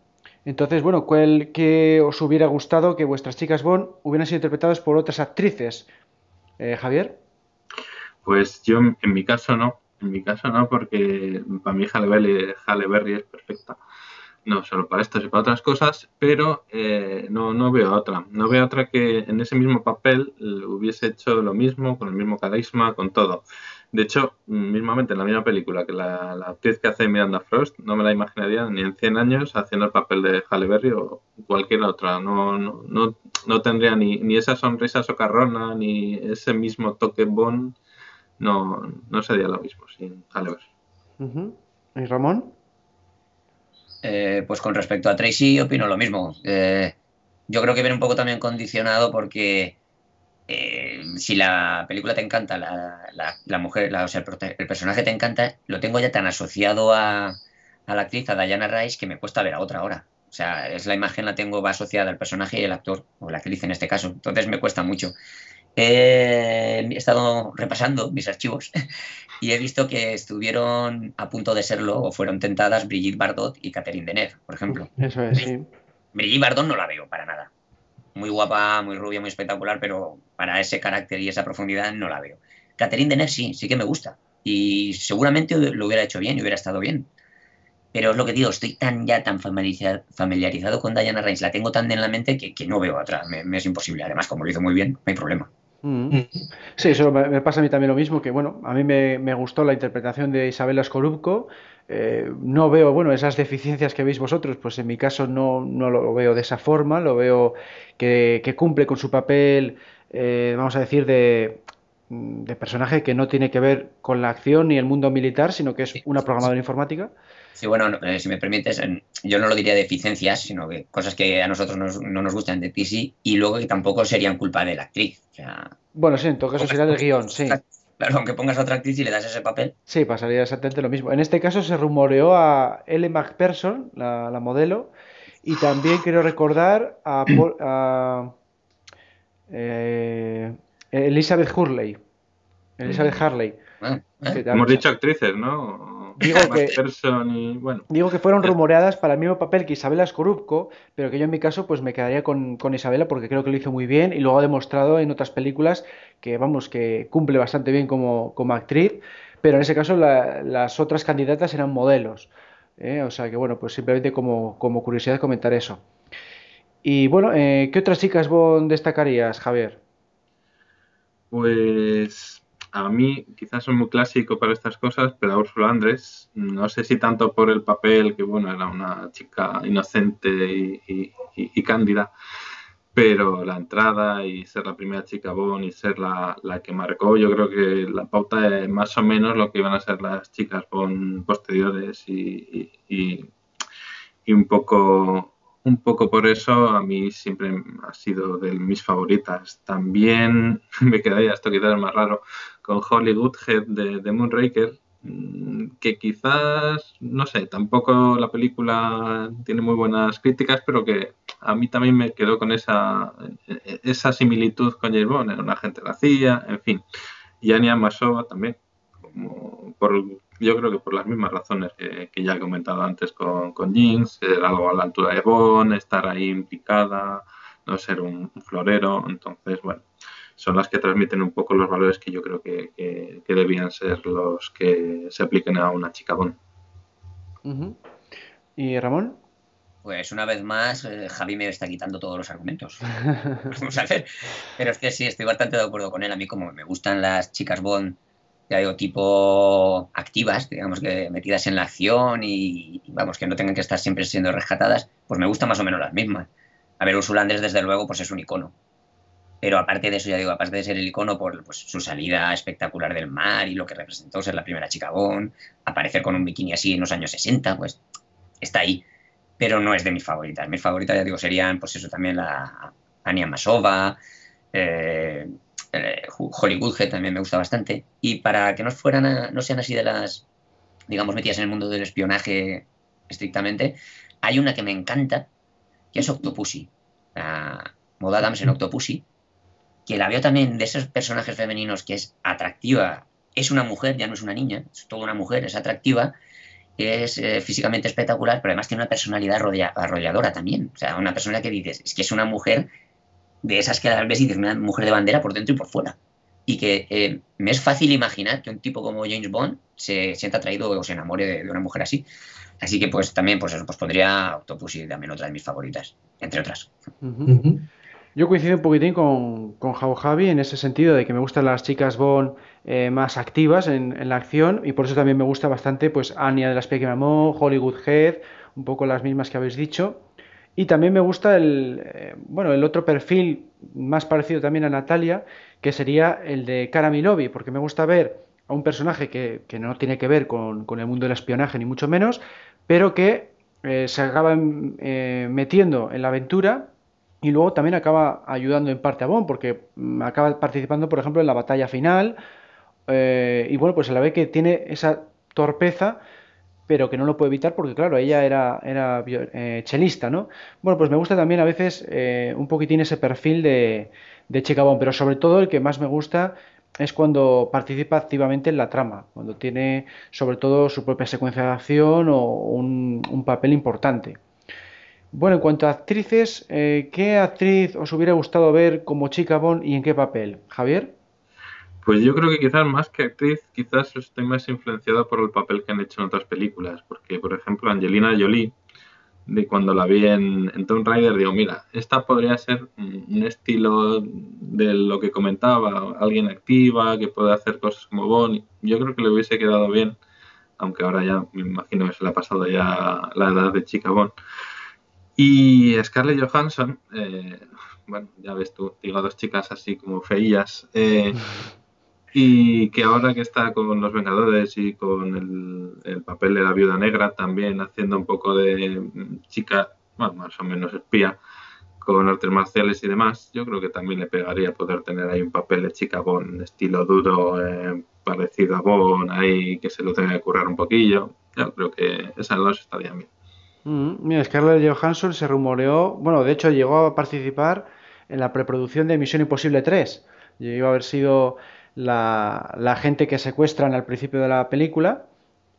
Entonces, bueno, ¿cuál que os hubiera gustado que vuestras chicas Bond hubieran sido interpretadas por otras actrices? Eh, Javier. Pues yo en mi caso no, en mi caso no, porque para mí Halle Berry, es perfecta. No solo para esto, sino para otras cosas, pero eh, no, no veo otra. No veo otra que en ese mismo papel eh, hubiese hecho lo mismo, con el mismo carisma, con todo. De hecho, mismamente en la misma película que la, la actriz que hace Miranda Frost, no me la imaginaría ni en 100 años haciendo el papel de Halle Berry o cualquier otra. No, no, no, no tendría ni, ni esa sonrisa socarrona, ni ese mismo toque Bond. No, no sería lo mismo sin. Ujú. ¿Y Ramón? Eh, pues con respecto a Tracy, opino lo mismo. Eh, yo creo que viene un poco también condicionado porque eh, si la película te encanta, la, la- la mujer, la- o sea, el, personaje te encanta, lo tengo ya tan asociado a, a la actriz, a Diana Rice, que me cuesta ver a otra ahora. O sea, es la imagen la tengo va asociada al personaje y el actor, o la actriz en este caso. Entonces me cuesta mucho. He estado repasando mis archivos (laughs) y he visto que estuvieron a punto de serlo o fueron tentadas Brigitte Bardot y Catherine Deneuve, por ejemplo. Eso es, sí. Brigitte Bardot no la veo para nada. Muy guapa, muy rubia, muy espectacular, pero para ese carácter y esa profundidad no la veo. Catherine Deneuve sí, sí que me gusta. Y seguramente lo hubiera hecho bien y hubiera estado bien. Pero es lo que digo, estoy tan ya tan familiariza- familiarizado con Diana Reigns, la tengo tan en la mente que, que no veo otra. Me, me es imposible. Además, como lo hizo muy bien, no hay problema. Mm. Sí, eso me, pasa a mí también lo mismo, que bueno, a mí me, me gustó la interpretación de Isabela Scorupco. Eh, no veo, bueno, esas deficiencias que veis vosotros, pues en mi caso no, no lo veo de esa forma, lo veo que, que cumple con su papel, eh, vamos a decir, de, de personaje que no tiene que ver con la acción ni el mundo militar, sino que es una programadora informática. Sí, bueno, no, eh, si me permites, yo no lo diría deficiencias, sino que cosas que a nosotros nos- no nos gustan de ti sí, y luego que tampoco serían culpa de la actriz. O sea, Bueno, sí, en todo caso sería del guion, sí. Claro, aunque pongas a otra actriz y le das ese papel, Sí, pasaría exactamente lo mismo. En este caso se rumoreó a Ellen McPherson, la, la modelo, y también quiero recordar a, Paul- a, eh, Elizabeth Hurley. Elizabeth Harley. bueno, que ¿eh? Hemos dicho actrices, ¿no? Digo que- Person y bueno. Digo que fueron rumoreadas para el mismo papel que Isabela Scorupco, pero que yo en mi caso pues me quedaría con, con Isabela porque creo que lo hizo muy bien y luego ha demostrado en otras películas que vamos, que cumple bastante bien como, como actriz, pero en ese caso la- las otras candidatas eran modelos. ¿eh? O sea que bueno, pues simplemente como, como curiosidad comentar eso. Y bueno, eh, ¿qué otras chicas Bond destacarías, Javier? Pues a mí quizás soy muy clásico para estas cosas, pero a Úrsula Andrés, no sé si tanto por el papel, que bueno, era una chica inocente y, y- y- cándida, pero la entrada y ser la primera chica Bond y ser la, la que marcó, yo creo que la pauta es más o menos lo que iban a ser las chicas Bond posteriores y- y- y un poco un poco por eso a mí siempre ha sido de mis favoritas. También (laughs) me quedaría, esto quizás más raro, con Holly Goodhead de, de Moonraker, mm, que quizás, no sé, tampoco la película tiene muy buenas críticas, pero que a mí también me quedó con esa, esa similitud con James Bond, era una agente de la CIA, en fin. Y Anya Masova también, como por, yo creo que por las mismas razones que, que ya he comentado antes con, con Jinx, ser algo a la altura de Bond, estar ahí implicada, no ser un, un florero, entonces, bueno, son las que transmiten un poco los valores que yo creo que, que- que debían ser los que se apliquen a una chica. Ujú. ¿Y Ramón? pues una vez más, eh, Javi me está quitando todos los argumentos. (laughs) Vamos a ver. Pero es que sí, estoy bastante de acuerdo con él. A mí, como me gustan las chicas Bond, ya digo, tipo activas, digamos que metidas en la acción y, vamos, que no tengan que estar siempre siendo rescatadas, pues me gustan más o menos las mismas. A ver, Ursula Andrés, desde luego, pues es un icono. Pero aparte de eso, ya digo, aparte de ser el icono por pues, su salida espectacular del mar y lo que representó ser la primera chica Bond, aparecer con un bikini así en los años 60, pues está ahí. Pero no es de mis favoritas. Mis favoritas, ya digo, serían, pues eso, también la Anya Masova, eh, eh, Holly Goodhead también me gusta bastante. Y para que no fueran no sean así de las, digamos, metidas en el mundo del espionaje estrictamente, hay una que me encanta, que es Octopussy. La Maud Adams en Octopussy, que la veo también de esos personajes femeninos que es atractiva. Es una mujer, ya no es una niña, es toda una mujer, es atractiva, es eh, físicamente espectacular, pero además tiene una personalidad arrolla- arrolladora también. O sea, una persona que dices, es que es una mujer de esas que las ves y dices, una mujer de bandera por dentro y por fuera. Y que eh, me es fácil imaginar que un tipo como James Bond se sienta atraído o se enamore de, de una mujer así. Así que pues también pues eso, pues pondría Octopussy también otra de mis favoritas, entre otras. Yo coincido un poquitín con, con Jau Javi en ese sentido de que me gustan las chicas Bond eh, más activas en, en, la acción y por eso también me gusta bastante pues Anya de las Peque Mamón, Hollywood Head, un poco las mismas que habéis dicho. Y también me gusta el, eh, bueno, el otro perfil más parecido también a Natalia, que sería el de Cara Milovi, porque me gusta ver a un personaje que, que no tiene que ver con, con, el mundo del espionaje, ni mucho menos, pero que eh, se acaba eh, metiendo en la aventura y luego también acaba ayudando en parte a Bond, porque mm, acaba participando, por ejemplo, en la batalla final. Y bueno, pues a la vez que tiene esa torpeza, pero que no lo puede evitar porque, claro, ella era, era eh, chelista, ¿no? Bueno, pues me gusta también a veces eh, un poquitín ese perfil de, de chica Bond, pero sobre todo el que más me gusta es cuando participa activamente en la trama, cuando tiene sobre todo su propia secuencia de acción o un, un papel importante. Bueno, en cuanto a actrices, eh, ¿qué actriz os hubiera gustado ver como chica Bond y en qué papel? Javier. Pues yo creo que quizás más que actriz, quizás estoy más influenciado por el papel que han hecho en otras películas, porque por ejemplo Angelina Jolie, de cuando la vi en, Tomb Raider, digo, mira, esta podría ser un estilo de lo que comentaba, alguien activa, que puede hacer cosas como Bond, yo creo que le hubiese quedado bien, aunque ahora ya me imagino que se le ha pasado ya la edad de chica Bond. Y Scarlett Johansson, eh, bueno, ya ves tú, digo dos chicas así como feillas, eh, (laughs) y que ahora que está con los Vengadores y con el, el, papel de la Viuda Negra, también haciendo un poco de chica, bueno, más o menos espía, con artes marciales y demás, yo creo que también le pegaría poder tener ahí un papel de chica Bond, estilo duro, eh, parecido a Bond, ahí que se lo tenga que currar un poquillo. Yo creo que esas dos estarían bien. Mm, Scarlett Johansson se rumoreó, bueno, de hecho llegó a participar en la preproducción de Misión Imposible 3. Llegó a haber sido la, la gente que secuestran al principio de la película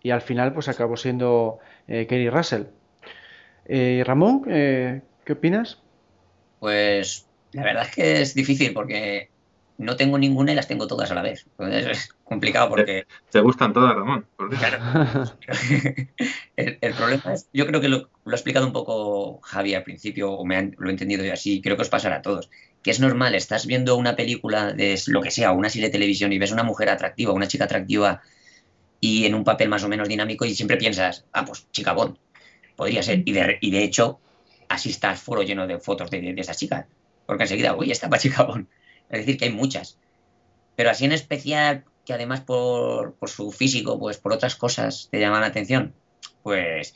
y al final pues acabó siendo eh, Kerry Russell. Eh, Ramón, eh, ¿qué opinas? Pues la verdad es que es difícil porque no tengo ninguna y las tengo todas a la vez. Entonces es complicado porque... Te, te gustan todas, Ramón. Claro. (laughs) el, el, problema es, yo creo que lo, lo, ha explicado un poco Javi al principio, o me han, lo he entendido yo así, creo que os pasará a todos, que es normal, estás viendo una película de lo que sea, una serie de televisión y ves una mujer atractiva, una chica atractiva y en un papel más o menos dinámico y siempre piensas, ah, pues chica Bond, podría ser. Y de, hecho, así está el foro lleno de fotos de, de, de esas chicas, porque enseguida, uy, está para chica Bond. Es decir, que hay muchas. Pero así en especial, que además por, por, su físico, pues por otras cosas te llaman la atención, pues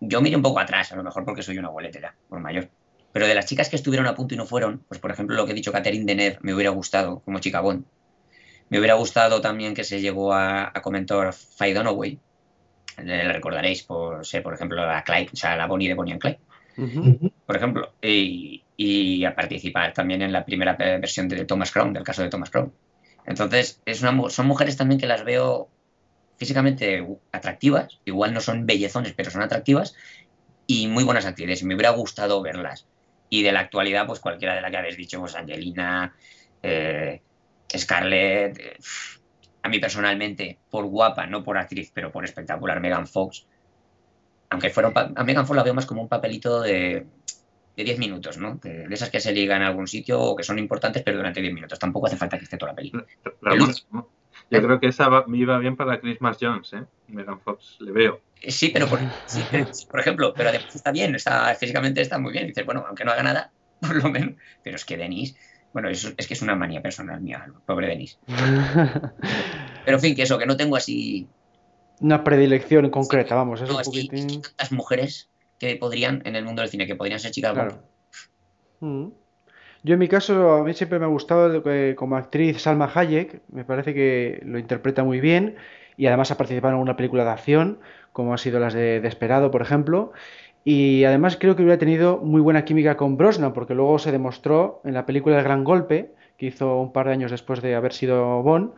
yo miré un poco atrás, a lo mejor porque soy una abueletera, por mayor. Pero de las chicas que estuvieron a punto y no fueron, pues por ejemplo lo que he dicho Catherine Deneuve me hubiera gustado como chica Bond. Me hubiera gustado también que se llegó a, a comentar Faye Dunaway. Le recordaréis por ser, por ejemplo, la Clyde, o sea, la Bonnie de Bonnie and Clyde. Uh -huh. Por ejemplo, y, y a participar también en la primera versión de Thomas Crown, del caso de Thomas Crown. Entonces, es una, son mujeres también que las veo físicamente atractivas, igual no son bellezones, pero son atractivas y muy buenas actrices. Y me hubiera gustado verlas. Y de la actualidad, pues cualquiera de la que habéis dicho, pues Angelina, eh, Scarlett, eh, a mí personalmente, por guapa, no por actriz, pero por espectacular, Megan Fox. Aunque fuera a Megan Fox la veo más como un papelito de, de 10 minutos, ¿no? De, de, esas que se ligan a algún sitio o que son importantes, pero durante 10 minutos. Tampoco hace falta que esté toda la película. Ramón, yo creo que esa va, iba bien para Christmas Jones, ¿eh? Megan Fox, le veo. Sí, pero por, (laughs) sí, por ejemplo, pero además está bien, está, físicamente está muy bien. Dices, bueno, aunque no haga nada, (laughs) por lo menos. Pero es que Denis, bueno, es, es que es una manía personal mía, pobre Denis. (laughs) pero en fin, que eso, que no tengo así. Una predilección concreta, sí, vamos, es no, un es poquitín. Que, tantas mujeres que podrían, en el mundo del cine, que podrían ser chicas claro. Mm. Yo en mi caso, a mí siempre me ha gustado como actriz Salma Hayek, me parece que lo interpreta muy bien y además ha participado en una película de acción, como ha sido las de Desperado, por ejemplo. Y además creo que hubiera tenido muy buena química con Brosnan, porque luego se demostró en la película El Gran Golpe, que hizo un par de años después de haber sido Bond,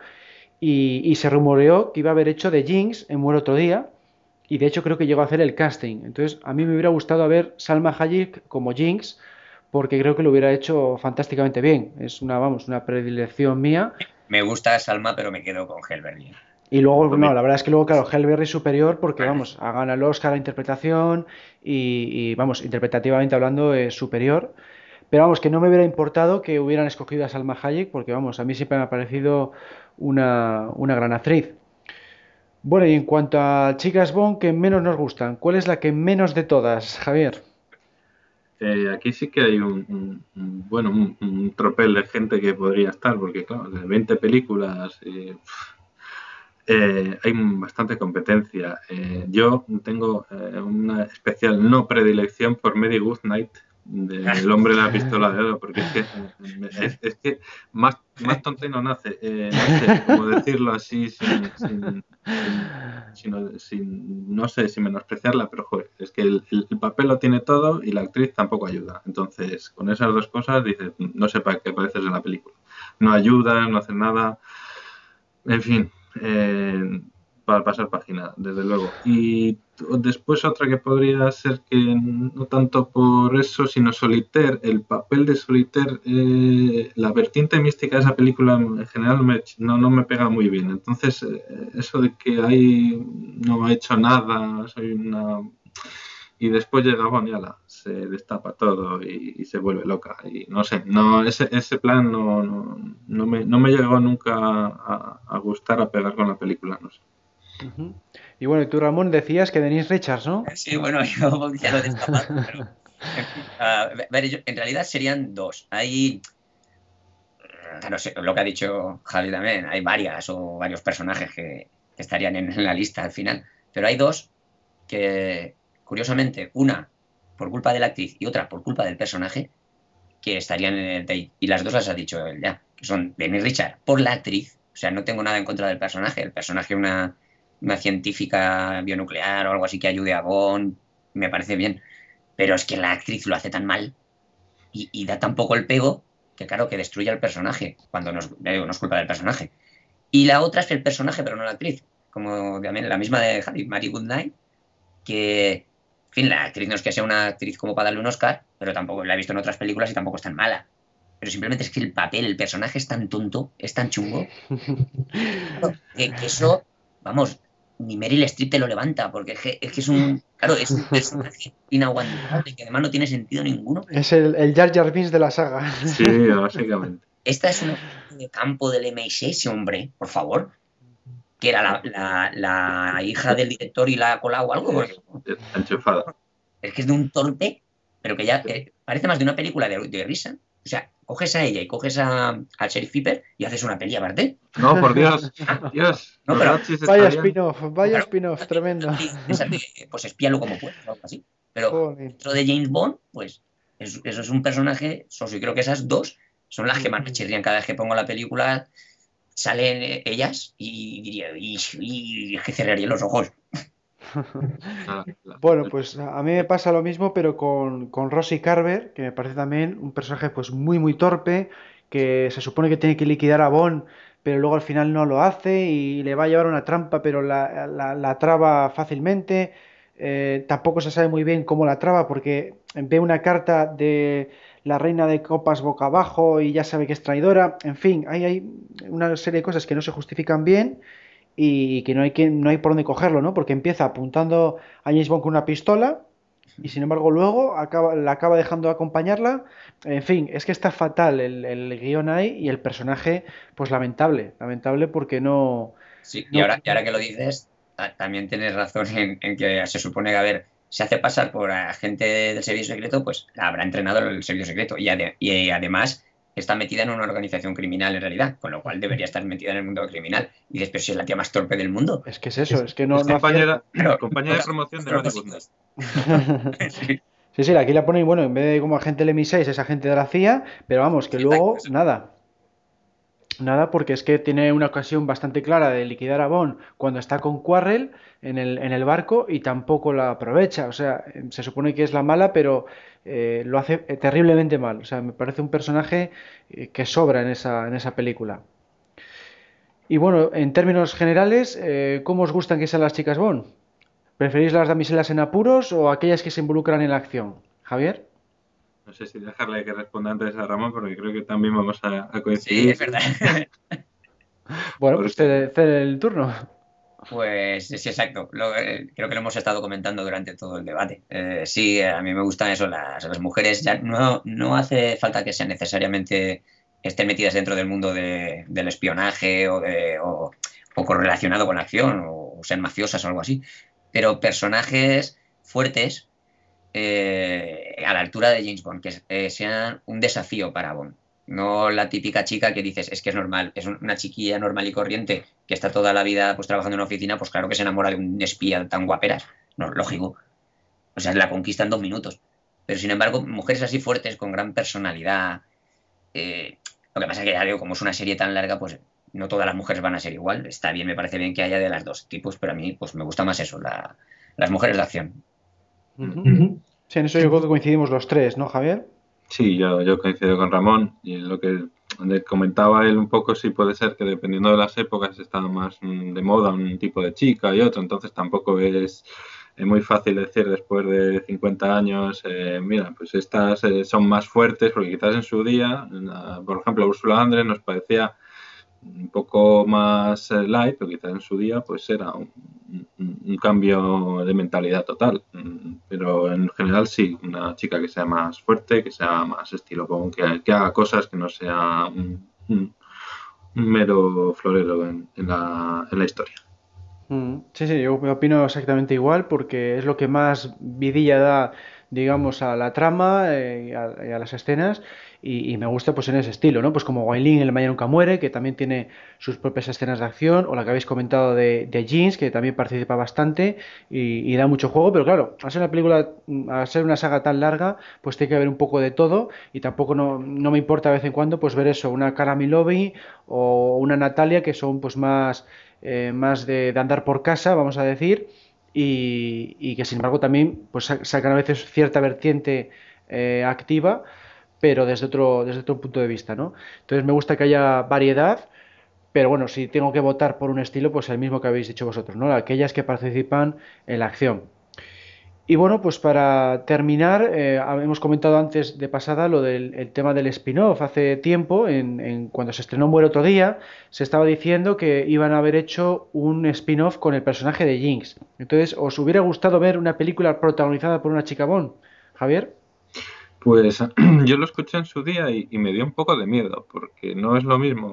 y, y se rumoreó que iba a haber hecho de Jinx en Muere otro día, y de hecho creo que llegó a hacer el casting. Entonces a mí me hubiera gustado ver Salma Hayek como Jinx, porque creo que lo hubiera hecho fantásticamente bien. Es una, vamos, una predilección mía. Me gusta Salma, pero me quedo con Hellberry. Y luego, no, la verdad es que luego, claro, Hellberry superior porque, vamos, ha ganado el Oscar a interpretación y, y, vamos, interpretativamente hablando es superior. Pero vamos, que no me hubiera importado que hubieran escogido a Salma Hayek, porque vamos, a mí siempre me ha parecido una, una gran actriz. Bueno, y en cuanto a chicas Bond que menos nos gustan, ¿cuál es la que menos de todas, Javier? Eh, aquí sí que hay un, bueno, un, tropel de gente que podría estar, porque claro, de 20 películas eh, eh, hay bastante competencia. Eh, yo tengo eh, una especial no predilección por Mary Goodnight, del (laughs) hombre de la pistola de oro, porque es que, (laughs) es, es que más, más tonto no nace, eh, no sé cómo decirlo así sin, sin- sin- sin, no sé si menospreciarla, pero joder, es que el, el- el papel lo tiene todo y la actriz tampoco ayuda. Entonces, con esas dos cosas dices, no sé para qué apareces en la película. No ayuda, no hace nada. En fin, eh, para pasar página, desde luego. Y después otra que podría ser que no tanto por eso, sino Solitaire, el papel de Solitaire, eh, la vertiente mística de esa película en general no, no me pega muy bien. Entonces, eh, eso de que ahí no ha hecho nada, soy una... Y después llega Bond y ala, se destapa todo y, y se vuelve loca. Y no sé, no ese, ese plan no, no, no me, no me llegó nunca a, a gustar, a pegar con la película, no sé. Y bueno, y tú, Ramón, decías que Denise Richards, ¿no? Sí, bueno, (laughs) yo ya lo he destapado, (laughs) pero, en fin, a ver, yo- en realidad serían dos. Hay, claro, sé, lo que ha dicho Javi también, hay varias o varios personajes que, que estarían en, en la lista al final, pero hay dos que, curiosamente, una por culpa de la actriz y otra por culpa del personaje, que estarían en el date. Y las dos las ha dicho él ya, que son Denise Richard por la actriz, o sea, no tengo nada en contra del personaje, el personaje una, una científica bionuclear o algo así que ayude a Bond, me parece bien, pero es que la actriz lo hace tan mal y, y da tan poco el pego que claro, que destruye al personaje, cuando no es, ya digo, no es culpa del personaje. Y la otra es el personaje, pero no la actriz, como también la misma de Harry, Mary Goodnight, que, en fin, la actriz no es que sea una actriz como para darle un Oscar, pero tampoco la he visto en otras películas y tampoco es tan mala. Pero simplemente es que el papel, el personaje es tan tonto, es tan chungo, (laughs) que eso, vamos, ni Meryl Streep te lo levanta, porque es que es, que es un, claro, es un personaje (laughs) inaguantable, que además no tiene sentido ninguno. Es el, el Jar Jar Binks de la saga. Sí, básicamente. Esta es una de campo del MI6, hombre, por favor. Que era la, la- la hija del director y la ha colado o algo. porque Está enchufada. es que es de un torpe, pero que ya eh, parece más de una película de, de risa. O sea, coges a ella y coges a, al Sheriff Pepper y haces una peli aparte. No, por Dios. (laughs) Dios. No, pero- Vaya spin-off, vaya Claro. spin-off, tremendo. Y pues espíalo como puedas, o algo así. Pero Joder. dentro de James Bond, pues es- eso es un personaje. Y creo que esas dos son las que más me chirrían cada vez que pongo la película. Salen eh, ellas y diría, y, y es que cerraría los ojos. Bueno, pues a mí me pasa lo mismo, pero con, con Rosie Carver, que me parece también un personaje pues muy muy torpe, que se supone que tiene que liquidar a Bond, pero luego al final no lo hace y le va a llevar una trampa, pero la, la- traba fácilmente. Eh, tampoco se sabe muy bien cómo la traba, porque ve una carta de la reina de copas boca abajo y ya sabe que es traidora. En fin, hay una serie de cosas que no se justifican bien y que no hay que, no hay por dónde cogerlo, ¿no? Porque empieza apuntando a James Bond con una pistola y sin embargo luego acaba, la acaba dejando acompañarla. En fin, es que está fatal el, el guion ahí y el personaje, pues lamentable, lamentable porque no... Sí, y ahora, y ahora que lo dices, ta- también tienes razón en, en que se supone que, a ver, se hace pasar por agente del servicio secreto, pues la habrá entrenado el servicio secreto. Y, ade- y además está metida en una organización criminal en realidad, con lo cual debería estar metida en el mundo criminal. Y después si es la tía más torpe del mundo. Es que es eso, es que no... es no compañera, compañera de promoción de. (laughs) Sí. Sí, sí, aquí la ponen, bueno, en vez de como agente del MI6 es agente de la CIA, pero vamos, que Sí, luego nada. Nada, porque es que tiene una ocasión bastante clara de liquidar a Bond cuando está con Quarrel en el, en el barco y tampoco la aprovecha. O sea, se supone que es la mala, pero eh, lo hace eh, terriblemente mal. O sea, me parece un personaje eh, que sobra en esa, en esa película. Y bueno, en términos generales, eh, ¿cómo os gustan que sean las chicas Bond? ¿Preferís las damiselas en apuros o aquellas que se involucran en la acción? Javier. No sé si dejarle que responda antes a Ramón, porque creo que también vamos a, a Sí, coincidir. es verdad. (laughs) Bueno, Por pues cede, cede el turno. Pues sí, exacto. Eh, creo que lo hemos estado comentando durante todo el debate. Eh, sí, a mí me gustan eso, las, mujeres. Ya no, no hace falta que sean necesariamente estén metidas dentro del mundo de- del espionaje o, o correlacionado con la acción o, sean mafiosas o algo así. Pero personajes fuertes eh, a la altura de James Bond, que eh, sean un desafío para Bond. No la típica chica que dices, es que es normal, es una chiquilla normal y corriente que está toda la vida pues trabajando en una oficina, pues claro que se enamora de un espía tan guaperas. No, lógico. O sea, la conquista en dos minutos. Pero sin embargo, mujeres así fuertes, con gran personalidad. eh, lo que pasa es que ya digo, como es una serie tan larga, pues no todas las mujeres van a ser igual. Está bien, me parece bien que haya de las dos tipos, pero a mí pues me gusta más eso, la- las mujeres de acción. Sí, en eso yo creo que coincidimos los tres, ¿no, Javier? Sí, yo, yo coincido con Ramón y lo que comentaba él un poco, sí puede ser que dependiendo de las épocas está más mm, de moda un tipo de chica y otro, entonces tampoco es, es muy fácil decir después de 50 años, eh, mira, pues estas eh, son más fuertes porque quizás en su día, por ejemplo, Ursula Andrés nos parecía un poco más eh, light, pero quizás en su día pues era un, cambio de mentalidad total. Mm, Pero en general sí, una chica que sea más fuerte, que sea más estilo que, haga cosas que no sea un, un- mero florero en, la, historia. Mm, Sí, sí, yo opino exactamente igual porque es lo que más vidilla da, digamos, a la trama eh, y a las escenas y, me gusta pues en ese estilo, ¿no? Pues como Guailin, El Mañana Nunca Muere, que también tiene sus propias escenas de acción, o la que habéis comentado de, de Jeans, que también participa bastante y, da mucho juego, pero claro, al ser una película, mm, al ser una saga tan larga, pues tiene que haber un poco de todo y tampoco no, no me importa de vez en cuando pues ver eso, una Cara o una Natalia que son pues más eh, más de, de andar por casa, vamos a decir, y, que sin embargo también pues sa- sacan a veces cierta vertiente eh, activa, pero desde otro, desde otro punto de vista, ¿no? Entonces me gusta que haya variedad, pero bueno, si tengo que votar por un estilo, pues el mismo que habéis dicho vosotros, ¿no? Aquellas que participan en la acción. Y bueno, pues para terminar, eh, hemos comentado antes de pasada lo del el tema del spin-off. Hace tiempo, en, cuando se estrenó Muere otro día, se estaba diciendo que iban a haber hecho un spin-off con el personaje de Jinx. Entonces, ¿os hubiera gustado ver una película protagonizada por una chica Bond? Javier. Pues (clears throat) yo lo escuché en su día y, me dio un poco de miedo, porque no es lo mismo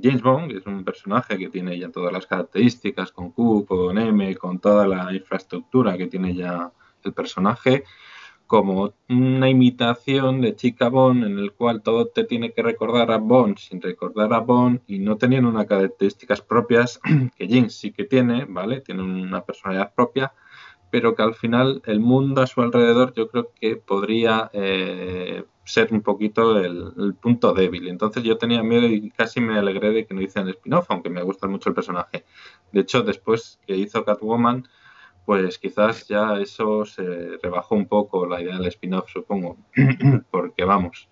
James Bond, que es un personaje que tiene ya todas las características, con Q, con M, con toda la infraestructura que tiene ya el personaje, como una imitación de chica Bond en el cual todo te tiene que recordar a Bond sin recordar a Bond y no teniendo unas características propias (clears throat) que Jinx sí que tiene, ¿vale? Tiene una personalidad propia pero que al final el mundo a su alrededor yo creo que podría eh, ser un poquito el, punto débil. Entonces yo tenía miedo y casi me alegré de que no hicieran spin-off, aunque me gusta mucho el personaje. De hecho, después que hizo Catwoman, pues quizás ya eso se rebajó un poco la idea del spin-off, supongo, (clears throat) porque vamos,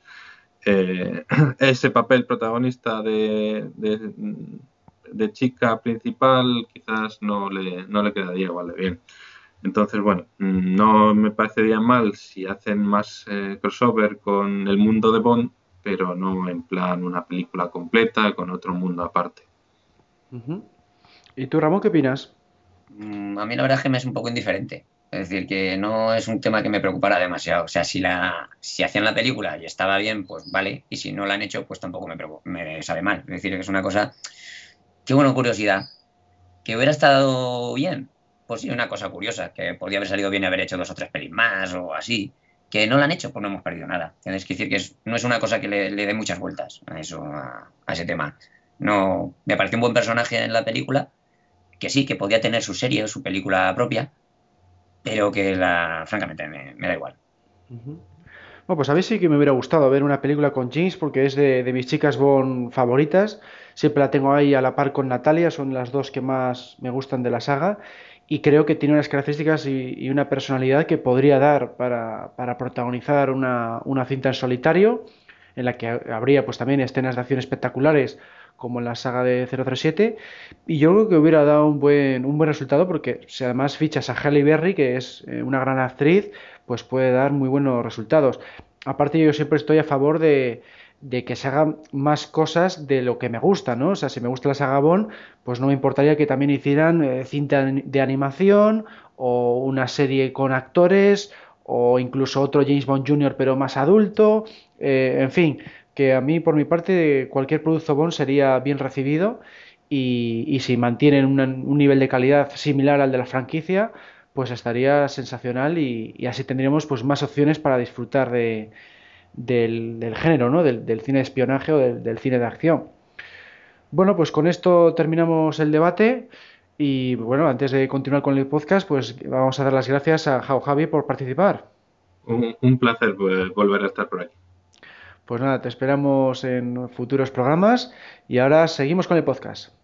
eh, (clears throat) ese papel protagonista de, de, de chica principal quizás no le, no le quedaría igual de bien. Entonces, bueno, no me parecería mal si hacen más eh, crossover con el mundo de Bond, pero no en plan una película completa con otro mundo aparte. ¿Y tú, Ramón, qué opinas? Mm, A mí la verdad es que me es un poco indiferente. Es decir, que no es un tema que me preocupara demasiado. O sea, si la, si hacían la película y estaba bien, pues vale. Y si no la han hecho, pues tampoco me, me sabe mal. Es decir, que es una cosa que, bueno, curiosidad. Que hubiera estado bien. Pues sí, una cosa curiosa. Que podría haber salido bien haber hecho dos o tres pelis más o así. Que no la han hecho, pues no hemos perdido nada. Tienes que decir que es- no es una cosa que le, dé muchas vueltas a eso, a, ese tema. No, me pareció un buen personaje en la película que sí, que podía tener su serie su película propia, pero que la, francamente me, da igual. Bueno, pues a mí sí que me hubiera gustado ver una película con Jinx porque es de, de mis chicas Bond favoritas. Siempre la tengo ahí a la par con Natalia, son las dos que más me gustan de la saga. Y creo que tiene unas características y, y una personalidad que podría dar para, para protagonizar una, una cinta en solitario, en la que ha- habría pues también escenas de acción espectaculares como en la saga de 007. Y yo creo que hubiera dado un buen, un buen resultado porque si además fichas a Halle Berry, que es eh, una gran actriz, pues puede dar muy buenos resultados. Aparte yo siempre estoy a favor de, de que se hagan más cosas de lo que me gusta, ¿no? O sea, si me gusta la saga Bond, pues no me importaría que también hicieran eh, cinta de animación o una serie con actores o incluso otro James Bond Jr. pero más adulto, eh, en fin, que a mí por mi parte cualquier producto Bond sería bien recibido y, si mantienen un nivel de calidad similar al de la franquicia, pues estaría sensacional y, así tendríamos pues más opciones para disfrutar de, del, género, ¿no? Del, cine de espionaje o del, cine de acción. Bueno, pues con esto terminamos el debate y bueno, antes de continuar con el podcast, pues vamos a dar las gracias a Jao Javi por participar. Un, placer pues, volver a estar por aquí. Pues nada, te esperamos en futuros programas y ahora seguimos con el podcast.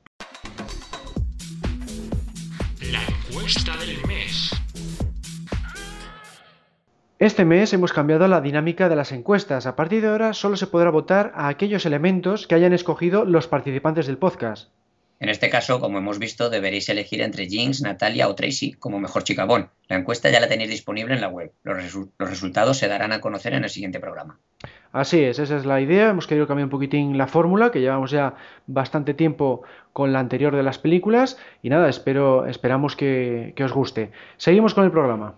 Este mes hemos cambiado la dinámica de las encuestas. A partir de ahora solo se podrá votar a aquellos elementos que hayan escogido los participantes del podcast. En este caso, como hemos visto, deberéis elegir entre Jinx, Natalia o Tracy como mejor chica Bon. La encuesta ya la tenéis disponible en la web. Los, los, resultados se darán a conocer en el siguiente programa. Así es, esa es la idea. Hemos querido cambiar un poquitín la fórmula, que llevamos ya bastante tiempo con la anterior de las películas. Y nada, espero, esperamos que, que os guste. Seguimos con el programa.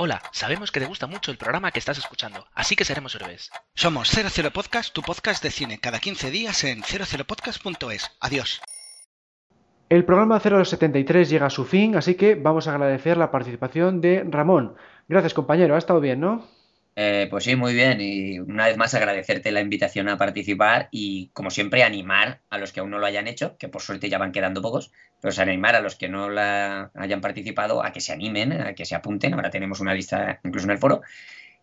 Hola, sabemos que te gusta mucho el programa que estás escuchando, así que seremos héroes. Somos 00 Podcast, tu podcast de cine, cada 15 días en 00podcast.es. Adiós. El programa 073 llega a su fin, así que vamos a agradecer la participación de Ramón. Gracias, compañero. Ha estado bien, ¿no? Eh, pues sí, muy bien. Y una vez más agradecerte la invitación a participar y, como siempre, animar a los que aún no lo hayan hecho, que por suerte ya van quedando pocos, pero animar a los que no la hayan participado a que se animen, a que se apunten. Ahora tenemos una lista incluso en el foro.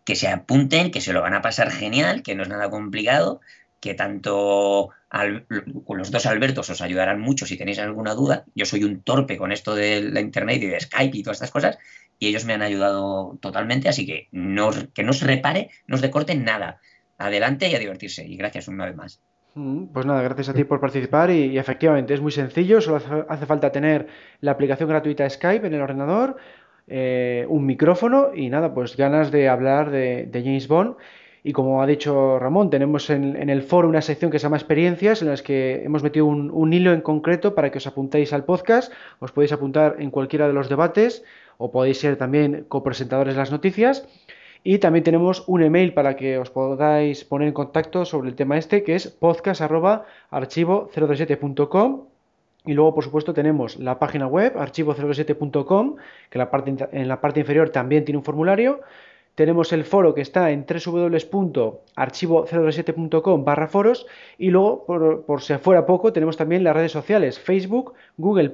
Que se apunten, que se lo van a pasar genial, que no es nada complicado, que tanto los dos Albertos os ayudarán mucho si tenéis alguna duda. Yo soy un torpe con esto de la internet y de Skype y todas estas cosas, y ellos me han ayudado totalmente, así que no, que no se repare, no os decorten nada. Adelante y a divertirse. Y gracias una vez más. Mm, pues nada, gracias a ti por participar y, efectivamente es muy sencillo, solo hace, falta tener la aplicación gratuita Skype en el ordenador, eh, un micrófono y nada, pues ganas de hablar de, James Bond. Y como ha dicho Ramón, tenemos en, el foro una sección que se llama experiencias, en las que hemos metido un hilo en concreto para que os apuntéis al podcast. Os podéis apuntar en cualquiera de los debates o podéis ser también copresentadores de las noticias. Y también tenemos un email para que os podáis poner en contacto sobre el tema este, que es podcast.archivo027.com. Y luego, por supuesto, tenemos la página web, archivo027.com, que en la parte inferior también tiene un formulario. Tenemos el foro que está en www.archivo027.com barra foros. Y luego, por, por si fuera poco, tenemos también las redes sociales, Facebook, Google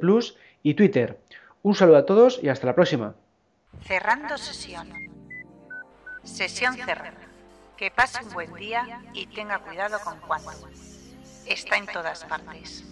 y Twitter. Un saludo a todos y hasta la próxima. Cerrando sesión. Sesión cerrada. Que pase un buen día y tenga cuidado con Juan. Está en todas partes.